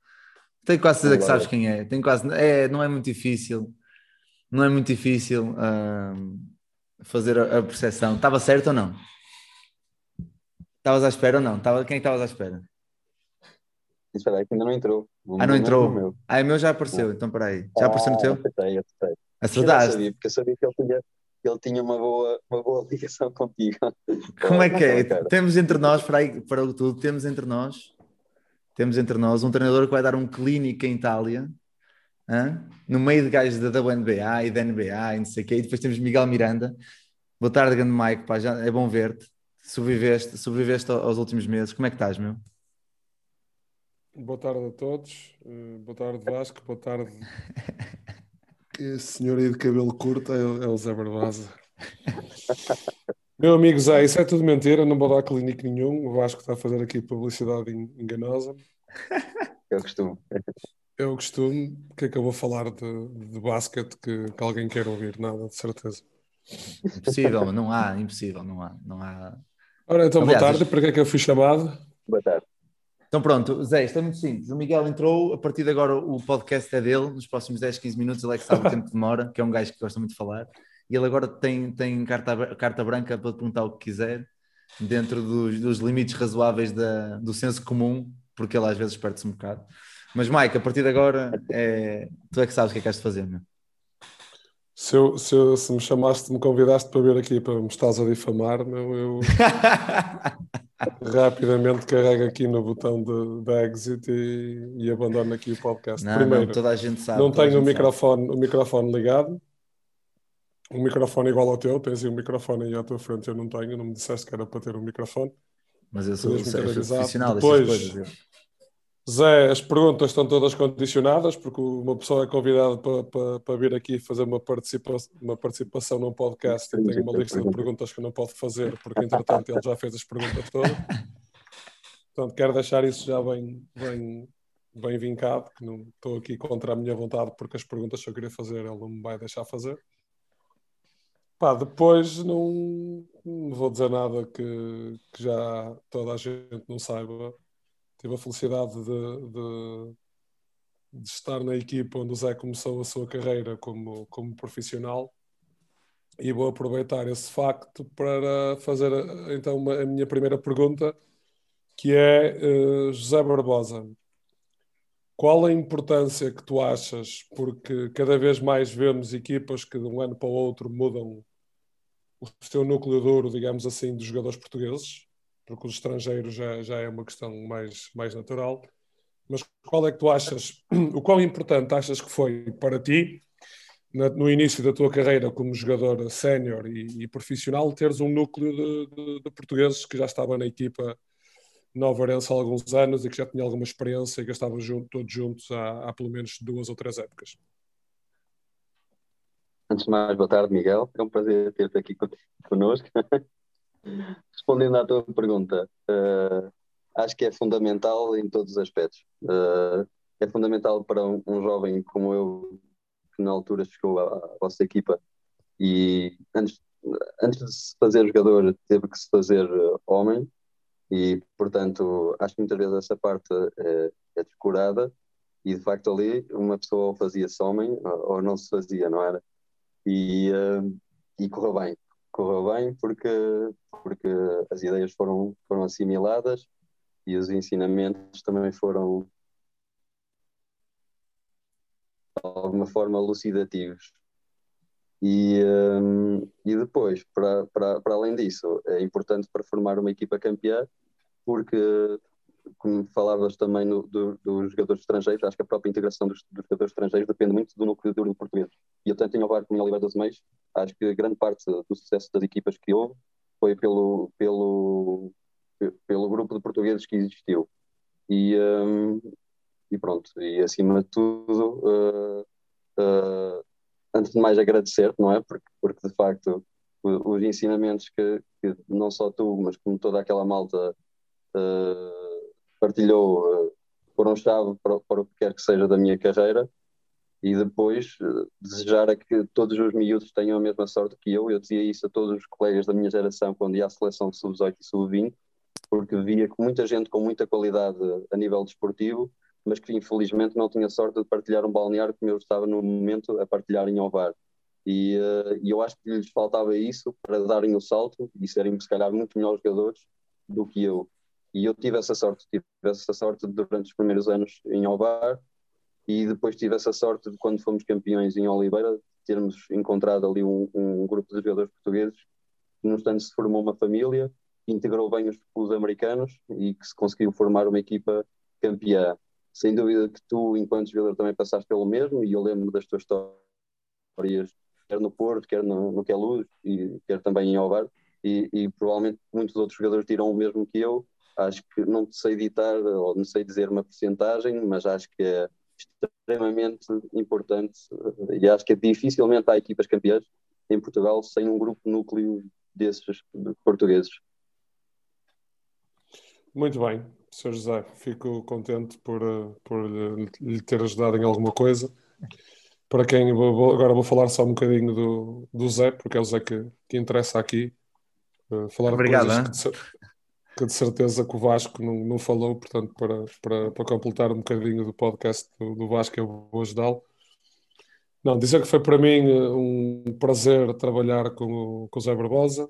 Tenho quase certeza que sabes quem é. Tenho quase, é. Não é muito difícil. Não é muito difícil ahm, fazer a, a percepção. Estava certo ou não? Estavas à espera ou não? Estava, quem é que estavas à espera? Espera aí, que ainda não entrou. O Ah, não entrou? o meu. Ah, o meu já apareceu, então peraí. Já apareceu no Ah, teu? Acertei, acertei. Eu Acertaste? sabia, porque eu sabia que ele tinha, ele tinha uma, boa, uma boa ligação contigo. Como é que é? Temos entre nós, para, aí, para o tudo, temos entre nós, temos entre nós um treinador que vai dar um clínico em Itália, hã? no meio de gajos da WNBA e da NBA e não sei o quê, e depois temos Miguel Miranda. Boa tarde, grande Mike, pá, já é bom ver-te. Sobreviveste, sobreviveste aos últimos meses. Como é que estás, meu? Boa tarde a todos. Eh, boa tarde, Vasco. Boa tarde. Esse senhor aí de cabelo curto é, o- é o Zé Barbosa. Meu amigo Zé, isso é tudo mentira. Não vou dar clínico nenhum. O Vasco está a fazer aqui publicidade en- enganosa. Eu costumo. Eu costumo. O que é que eu vou falar de, de basquete que, que alguém quer ouvir? Nada, de certeza. Impossível, não há, impossível, não há, não há. Ora, então, Aliás, boa tarde. Para que é que eu fui chamado? Boa tarde. Então pronto, Zé, isto é muito simples. O Miguel entrou, a partir de agora o podcast é dele, nos próximos 10, 15 minutos ele é que sabe o tempo que demora, que é um gajo que gosta muito de falar, e ele agora tem, tem carta, carta branca para perguntar o que quiser, dentro dos, dos limites razoáveis da, do senso comum, porque ele às vezes perde-se um bocado. Mas Mike, a partir de agora, é, tu é que sabes o que é que has de fazer, meu. Se, eu- se, eu- se me chamaste, me convidaste para vir aqui para me estás a difamar, meu, eu rapidamente carrego aqui no botão de, de exit e, e abandono aqui o podcast. Não, Primeiro, não, toda a gente sabe. não tenho o sabe. microfone, o microfone ligado. O microfone igual ao teu, tens aí um microfone aí à tua frente, eu não tenho, não me disseste que era para ter um microfone. Mas eu sou, eu sou profissional Depois- destas coisas. eu. Zé, as perguntas estão todas condicionadas, porque uma pessoa é convidada para, para, para vir aqui fazer uma, participa uma participação num podcast e tem uma lista de perguntas que não pode fazer, porque entretanto ele já fez as perguntas todas. Portanto, quero deixar isso já bem, bem, bem vincado, que não estou aqui contra a minha vontade, porque as perguntas que eu queria fazer ele não me vai deixar fazer. Pá, depois não, não vou dizer nada que, que já toda a gente não saiba. Tive a felicidade de, de, de estar na equipa onde o Zé começou a sua carreira como, como profissional e vou aproveitar esse facto para fazer então uma, a minha primeira pergunta, que é eh, José Barbosa. Qual a importância que tu achas, porque cada vez mais vemos equipas que de um ano para o outro mudam o seu núcleo duro, digamos assim, dos jogadores portugueses, porque os estrangeiros já, já é uma questão mais, mais natural. Mas qual é que tu achas, o quão importante achas que foi para ti, na, no início da tua carreira como jogador sénior e, e, profissional, teres um núcleo de, de, de, portugueses que já estava na equipa Nova Orense há alguns anos e que já tinha alguma experiência e que estavam junto, todos juntos há, há pelo menos duas ou três épocas? Antes de mais, boa tarde, Miguel. É um prazer ter-te aqui connosco. Respondendo à tua pergunta, uh, acho que é fundamental em todos os aspectos. Uh, é fundamental para um, um, jovem como eu, que na altura chegou à, à vossa equipa e antes, antes de se fazer jogador teve que se fazer uh, homem e, portanto, acho que muitas vezes essa parte é, é descurada e, de facto, ali uma pessoa ou fazia-se homem ou não se fazia, não era? e, uh, e correu bem. Correu bem porque, porque as ideias foram, foram assimiladas e os ensinamentos também foram de alguma forma elucidativos. E, um, e depois, para, para, para além disso, é importante para formar uma equipa campeã, porque como falavas também no, do, dos jogadores estrangeiros, acho que a própria integração dos, dos, jogadores estrangeiros depende muito do núcleo duro do português. E eu tanto em Ovar como em Oliveira das Meias, acho que grande parte do sucesso das equipas que houve foi pelo, pelo, pelo grupo de portugueses que existiu. E, um, e pronto, e acima de tudo, uh, uh, antes de mais agradecer, não é? Porque, porque de facto os ensinamentos que, que não só tu, mas como toda aquela malta uh, partilhou, eh, foram-chave para, para, o que quer que seja da minha carreira e depois eh, desejar a que todos os miúdos tenham a mesma sorte que eu. Eu dizia isso a todos os colegas da minha geração quando ia à seleção sub-18 e sub-20, porque via que muita gente com muita qualidade a nível desportivo, mas que infelizmente não tinha sorte de partilhar um balneário como eu estava no momento a partilhar em Ovar. E, uh, eu acho que lhes faltava isso para darem o salto e serem, se calhar, muito melhores jogadores do que eu. E eu tive essa sorte, tive essa sorte durante os primeiros anos em Ovar e depois tive essa sorte de quando fomos campeões em Oliveira, termos encontrado ali um, um grupo de jogadores portugueses que no instante se formou uma família, integrou bem os, os americanos e que se conseguiu formar uma equipa campeã. Sem dúvida que tu, enquanto jogador, também passaste pelo mesmo e eu lembro das tuas histórias, quer no Porto, quer no, no Queluz e quer também em Ovar e, e provavelmente muitos outros jogadores dirão o mesmo que eu, Acho que não sei editar ou não sei dizer uma porcentagem, mas acho que é extremamente importante e acho que é dificilmente há equipas campeãs em Portugal sem um grupo núcleo desses portugueses. Muito bem, Sr. José, fico contente por, por lhe ter ajudado em alguma coisa. Para quem vou, agora vou falar só um bocadinho do, do Zé, porque é o Zé que, que interessa aqui. Uh, falar Obrigado. De que de certeza que o Vasco não, não falou, portanto, para, para, para completar um bocadinho do podcast do, do Vasco, eu vou ajudá-lo. Não, dizer que foi para mim eh, um prazer trabalhar com com o Zé Barbosa.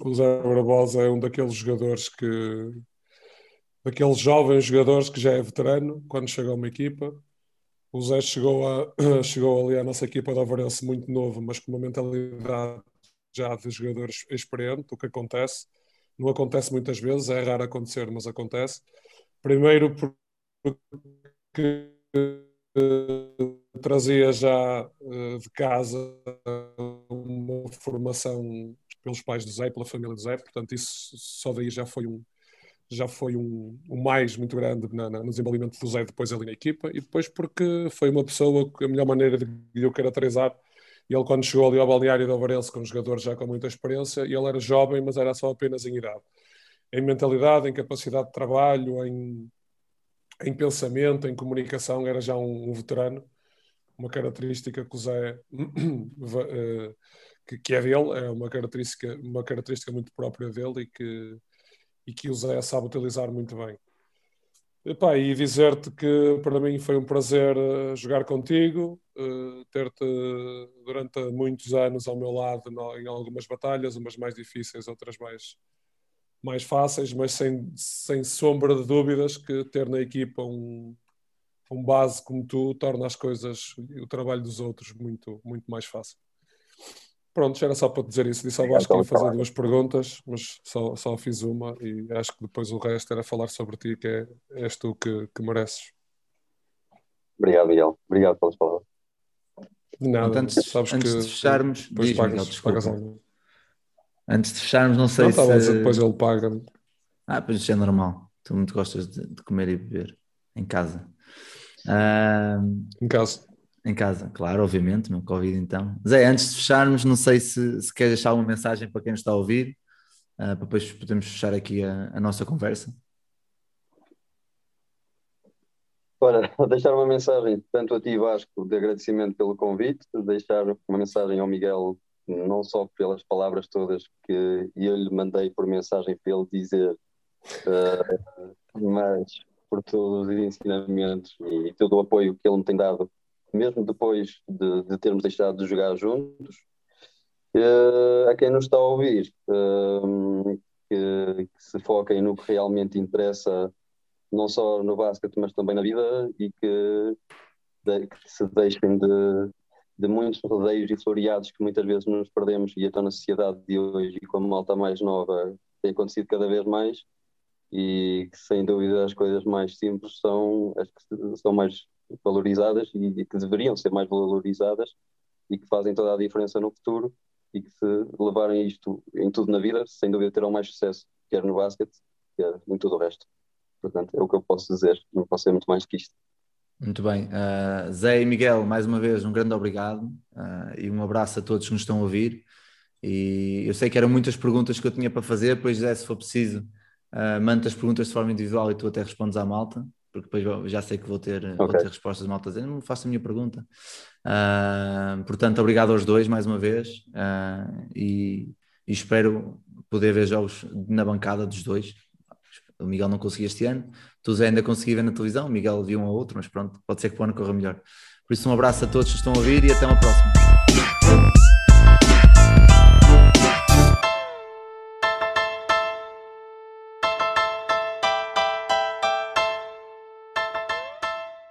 O Zé Barbosa é um daqueles jogadores que. Daqueles jovens jogadores que já é veterano quando chega a uma equipa. O Zé chegou, a, chegou ali à nossa equipa de Alvarense muito novo, mas com uma mentalidade já de jogadores experiente, o que acontece não acontece muitas vezes, é raro acontecer, mas acontece. Primeiro porque uh, trazia já uh, de casa uma formação pelos pais do Zé, pela família do Zé, portanto isso só daí já foi um já foi um, um mais muito grande na, na, no desenvolvimento do Zé depois ali na equipa e depois porque foi uma pessoa que a melhor maneira de eu caracterizar ele, quando chegou ali ao balneário de Alvarense, com um jogador já com muita experiência, e ele era jovem, mas era só apenas em idade. Em mentalidade, em capacidade de trabalho, em, em pensamento, em comunicação, era já um, um veterano. Uma característica que o Zé, eh, que, é dele, é uma característica, uma característica muito própria dele e que, e que o Zé sabe utilizar muito bem. Epá, e dizer-te que para mim foi um prazer uh, jogar contigo, uh, ter-te durante muitos anos ao meu lado em algumas batalhas, umas mais difíceis, outras mais, mais fáceis, mas sem, sem sombra de dúvidas que ter na equipa um, um base como tu torna as coisas e o trabalho dos outros muito, muito mais fácil. Pronto, era só para dizer isso. Disse ao Vasco que ia fazer duas perguntas, mas só, só fiz uma e acho que depois o resto era falar sobre ti, que é, és tu que, que mereces. Obrigado, Miguel. Obrigado pelas palavras. De nada. Antes, Sabes antes que de fecharmos, depois diz, pagas, Miguel, pagas algo. Antes de fecharmos, não sei Não, estava a dizer, se. depois ele paga. Ah, pois isso é normal. Tu muito gostas de, de comer e beber em casa. Ah, Em casa. Em casa, claro, obviamente, meu Covid então. Zé, antes de fecharmos, não sei se, se deixar alguma mensagem para quem nos está a ouvir, ah, para depois podemos fechar aqui a, a nossa conversa. Ora, deixar uma mensagem tanto a ti, Vasco, de agradecimento pelo convite, deixar uma mensagem ao Miguel, não só pelas palavras todas que eu lhe mandei por mensagem para ele dizer, eh, mas por todos os ensinamentos e todo o apoio que ele me tem dado, mesmo depois de, de termos deixado de jogar juntos. Eh, a quem nos está a ouvir, eh, que, que se foquem no que realmente interessa não só no basquete, mas também na vida, e que, de- que se deixem de, de muitos rodeios e floreados que muitas vezes nos perdemos, e então na sociedade de hoje, e com a malta mais nova, tem acontecido cada vez mais, e que sem dúvida as coisas mais simples são as que são mais valorizadas e, e que deveriam ser mais valorizadas e que fazem toda a diferença no futuro e que se levarem isto em tudo na vida, sem dúvida terão mais sucesso, quer no basquete, quer em tudo o resto. Portanto, é o que eu posso dizer, não posso ser muito mais que isto. Muito bem. Ah, Zé e Miguel, mais uma vez, um grande obrigado ah, e um abraço a todos que nos estão a ouvir. E eu sei que eram muitas perguntas que eu tinha para fazer, pois Zé, se for preciso, ah, manda as perguntas de forma individual e tu até respondes à malta, porque depois já sei que vou ter, vou Ok. ter respostas malta dizendo, não faço a minha pergunta. Ah, portanto, obrigado aos dois mais uma vez ah, e, e espero poder ver jogos na bancada dos dois. O Miguel não conseguiu este ano, tu Zé ainda consegui ver na televisão, o Miguel viu um ou outro, mas pronto, pode ser que o ano corra melhor. Por isso, um abraço a todos que estão a ouvir e até uma próxima.